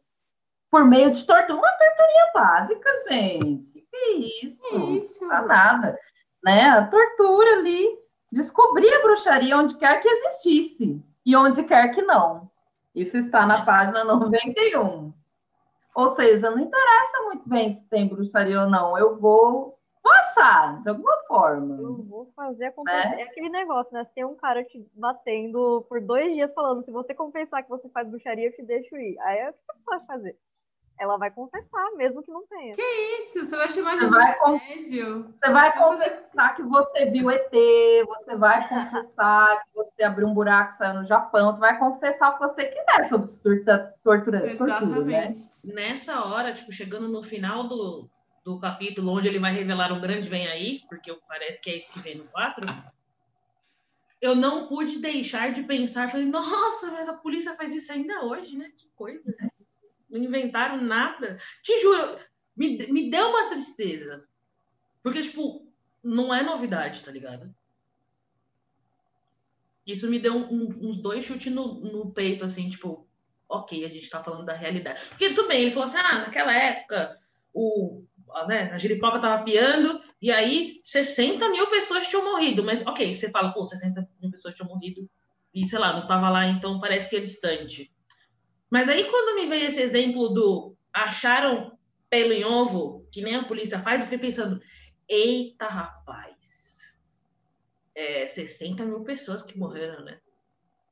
Speaker 6: por meio de tortura, uma torturinha básica, gente. Que, que é isso? Que isso? Não nada. Né? A tortura ali descobrir a bruxaria onde quer que existisse e onde quer que não. Isso está na página 91. Ou seja, não interessa muito bem se tem bruxaria ou não, eu vou, vou achar, de alguma forma.
Speaker 2: Eu vou fazer acontecer. Né? É aquele negócio, né? Se tem um cara te batendo por dois dias falando, se você compensar que você faz bruxaria, eu te deixo ir. Aí é o que a pessoa vai fazer? Ela vai confessar, mesmo que não tenha.
Speaker 1: Que isso? Você vai chamar de vai
Speaker 6: Você vai confessar que você viu ET, você vai confessar que você abriu um buraco e saiu no Japão, você vai confessar o que você quiser sobre tortura, tortura, tortura né?
Speaker 3: Nessa hora, tipo, chegando no final do, do capítulo, onde ele vai revelar um grande vem aí, porque parece que é isso que vem no 4, eu não pude deixar de pensar, falei, nossa, mas a polícia faz isso ainda hoje, né? Que coisa não inventaram nada. Te juro, me, me deu uma tristeza. Porque, tipo, não é novidade, tá ligado? Isso me deu um, uns dois chutes no, no peito, assim, tipo, ok, a gente tá falando da realidade. Porque tudo bem, ele falou assim, ah, naquela época o, né, a giripoca tava piando, e aí 60 mil pessoas tinham morrido. Mas, ok, você fala, pô, 60 mil pessoas tinham morrido, e sei lá, não tava lá, então parece que é distante. Mas aí, quando me veio esse exemplo do acharam pelo em ovo, que nem a polícia faz, eu fiquei pensando, eita, rapaz, é 60 mil pessoas que morreram, né?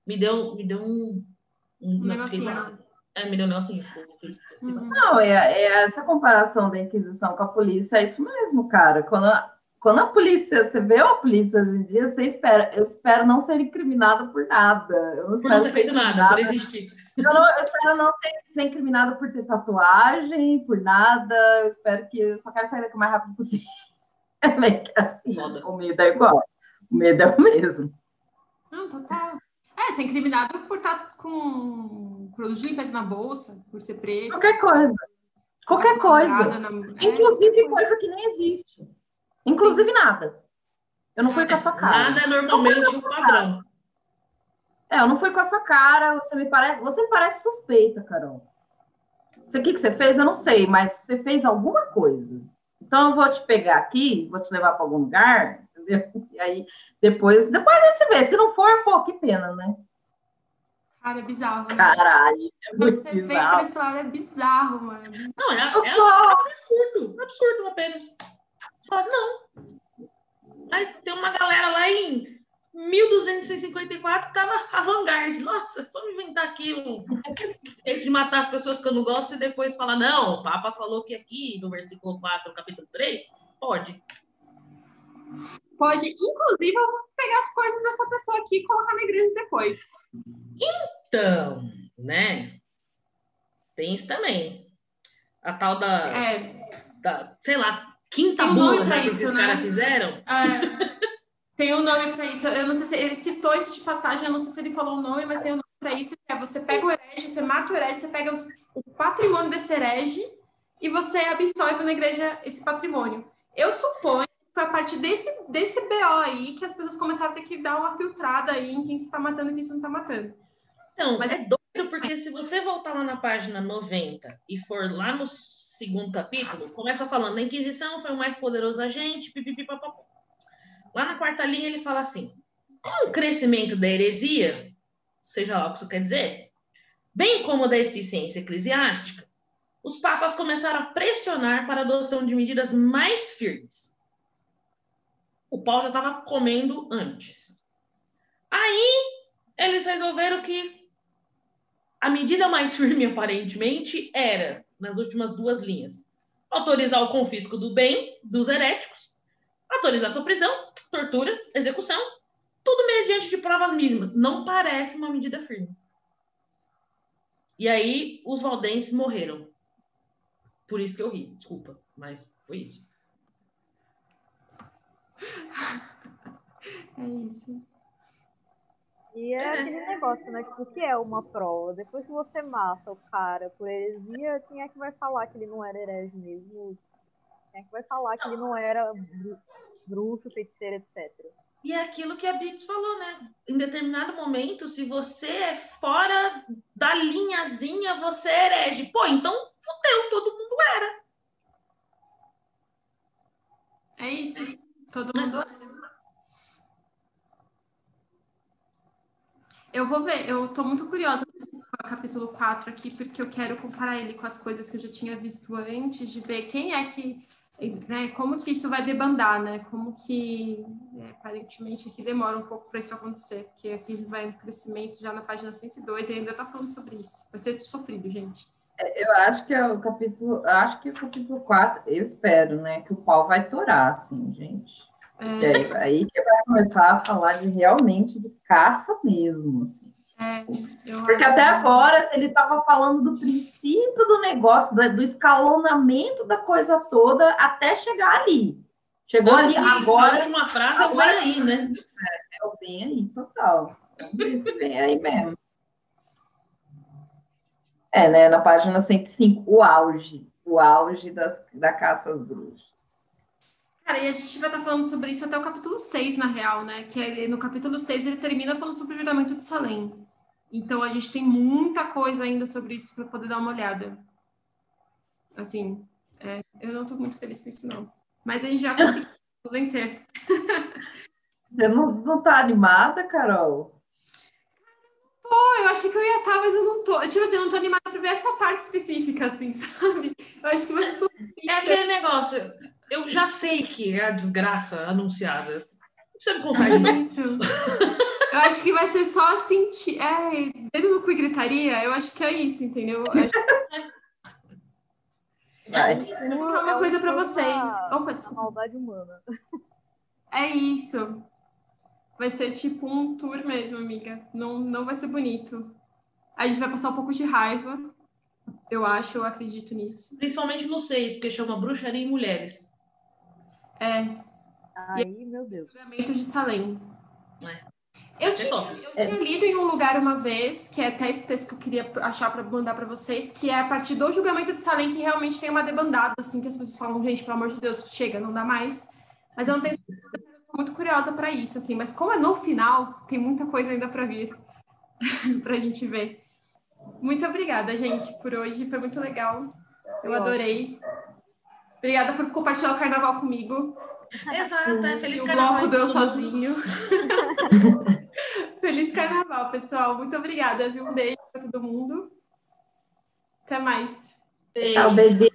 Speaker 3: Me deu, me deu um. um, um É, me deu um negocinho.
Speaker 6: Uhum. Não, é, é, essa comparação da Inquisição com a polícia, é isso mesmo, cara. Quando a, quando a polícia, você vê a polícia hoje em dia, você espera, eu espero não ser incriminada por nada. Eu não
Speaker 3: por não ter feito nada, por existir.
Speaker 6: Eu, não, eu espero não ter, ser incriminada por ter tatuagem, por nada. Eu espero que eu só quero sair daqui o mais rápido possível. É meio que assim, Foda. o medo é igual. O medo é o mesmo.
Speaker 1: Não, total. É, ser incriminado por estar com produtos de limpeza na bolsa, por ser preto.
Speaker 6: Qualquer coisa. Qualquer coisa. Na... É, Inclusive coisa que nem existe. Inclusive Sim. nada. Eu não fui com a sua cara.
Speaker 3: Nada é normalmente um padrão.
Speaker 6: É, eu não fui com a sua cara. Você me parece, você me parece suspeita, Carol. O que, que você fez? Eu não sei, mas você fez alguma coisa. Então eu vou te pegar aqui, vou te levar para algum lugar, entendeu? E aí depois, depois a gente vê. Se não for, pô, que pena, né?
Speaker 1: Cara, é bizarro.
Speaker 6: Né? Caralho, é muito
Speaker 1: você
Speaker 6: bizarro.
Speaker 1: Você vê pra esse é bizarro, mano. É bizarro.
Speaker 3: Não, é, é, é absurdo, absurdo apenas. Você fala, não. Aí tem uma galera lá em 1254 que tava avant-garde. Nossa, vamos inventar aqui um jeito de matar as pessoas que eu não gosto e depois falar, não, o Papa falou que aqui no versículo 4, capítulo 3, pode.
Speaker 1: Pode, inclusive, eu vou pegar as coisas dessa pessoa aqui e colocar na igreja depois.
Speaker 3: Então, né? Tem isso também. A tal da,
Speaker 1: é.
Speaker 3: da sei lá, Quinta
Speaker 1: Tem um nome
Speaker 3: bula
Speaker 1: pra
Speaker 3: já que
Speaker 1: isso,
Speaker 3: esses
Speaker 1: né?
Speaker 3: caras fizeram?
Speaker 1: É, tem um nome para isso. Eu não sei se ele citou isso de passagem, eu não sei se ele falou o nome, mas tem um nome para isso, que é você pega o herege, você mata o herege, você pega os- o patrimônio desse herege e você absorve na igreja esse patrimônio. Eu suponho que foi a partir desse, desse BO aí que as pessoas começaram a ter que dar uma filtrada aí em quem se está matando e quem se não está matando.
Speaker 3: Então,
Speaker 1: Mas-
Speaker 3: é doido porque se você voltar lá na página 90 e for lá no segundo capítulo, começa falando, a Inquisição foi o mais poderoso agente, pipipipapapá. Lá na quarta linha ele fala assim, com o crescimento da heresia, seja lá o que isso quer dizer, bem como da eficiência eclesiástica, os papas começaram a pressionar para a adoção de medidas mais firmes. O pau já estava comendo antes. Aí eles resolveram que a medida mais firme, aparentemente, era, nas últimas duas linhas, autorizar o confisco do bem dos heréticos, autorizar sua prisão, tortura, execução, tudo mediante de provas mínimas. Não parece uma medida firme. E aí, os valdenses morreram. Por isso que eu ri, desculpa, mas foi isso.
Speaker 1: É isso.
Speaker 2: E é aquele negócio, né? Tipo, o que é uma prova? Depois que você mata o cara por heresia, quem é que vai falar que ele não era herege mesmo? Quem é que vai falar que ele não era bru- bruxo, feiticeiro, etc?
Speaker 3: E é aquilo que a Bips falou, né? Em determinado momento, se você é fora da linhazinha, você é herege. Pô, então fudeu, todo mundo era.
Speaker 1: É isso. Todo mundo. Eu vou ver, eu tô muito curiosa com esse capítulo 4 aqui, porque eu quero comparar ele com as coisas que eu já tinha visto antes, de ver quem é que, né, como que isso vai debandar, né, como que, é, aparentemente, aqui demora um pouco para isso acontecer, porque aqui vai um crescimento já na página 102 e ainda tá falando sobre isso. Vai ser sofrido, gente.
Speaker 6: Eu acho que é o capítulo, acho que o capítulo 4, eu espero, né, que o pau vai torar, assim, gente. E aí, aí que vai começar a falar de realmente de caça mesmo, assim.
Speaker 1: É, eu
Speaker 6: Porque até agora, se ele estava falando do princípio do negócio, do, do escalonamento da coisa toda, até chegar ali. Chegou
Speaker 3: Tanto
Speaker 6: ali,
Speaker 3: que A
Speaker 6: agora
Speaker 3: última frase
Speaker 6: agora-
Speaker 3: foi aí, né?
Speaker 6: é o bem aí, total. Ver se vem aí mesmo. É, né, na página 105, o auge, o auge das, da caça às bruxas.
Speaker 1: Cara, e a gente vai estar falando sobre isso até o capítulo 6, na real, né? Que ele- no capítulo 6 ele termina falando sobre o julgamento de Salem. Então a gente tem muita coisa ainda sobre isso para poder dar uma olhada. Assim, é, eu não tô muito feliz com isso, não. Mas a gente já conseguiu vencer.
Speaker 6: Você não, não tá animada, Carol?
Speaker 1: Pô, eu achei que eu ia estar, mas eu não tô. Tipo assim, eu não tô animada pra ver essa parte específica, assim, sabe? Eu acho que vai ser
Speaker 3: É aquele negócio. Eu já sei que é a desgraça anunciada. Não precisa me contar de novo.
Speaker 1: isso. Eu acho que vai ser só sentir. É, dedo no cu e gritaria, eu acho que é isso, entendeu? Eu acho
Speaker 6: Vai.
Speaker 1: Vou contar uma
Speaker 2: É
Speaker 1: coisa pra
Speaker 2: pouco
Speaker 1: vocês.
Speaker 2: da-
Speaker 1: Opa,
Speaker 2: da
Speaker 1: desculpa.
Speaker 2: maldade humana.
Speaker 1: É isso. Vai ser tipo um tour mesmo, amiga. Não, não vai ser bonito. A gente vai passar um pouco de raiva. Eu acho, eu acredito nisso.
Speaker 3: Principalmente no 6, porque chama Bruxaria em Mulheres.
Speaker 1: É,
Speaker 2: Aí, meu Deus.
Speaker 1: julgamento de Salem.
Speaker 3: É.
Speaker 1: Eu, tinha, eu tinha lido em um lugar uma vez, que é até esse texto que eu queria achar para mandar para vocês, que é a partir do julgamento de Salem que realmente tem uma debandada, assim, que as pessoas falam, gente, pelo amor de Deus, chega, não dá mais. Mas eu não tenho certeza, eu tô muito curiosa para isso, assim, mas como é no final, tem muita coisa ainda para vir, para a gente ver. Muito obrigada, gente, por hoje, foi muito legal. Eu adorei. Obrigada por compartilhar o carnaval comigo.
Speaker 3: Exato, é feliz
Speaker 1: o
Speaker 3: carnaval.
Speaker 1: bloco deu sozinho. Feliz carnaval, pessoal. Muito obrigada, viu? Um beijo para todo mundo. Até mais.
Speaker 3: Beijo.
Speaker 6: Tchau, bebê.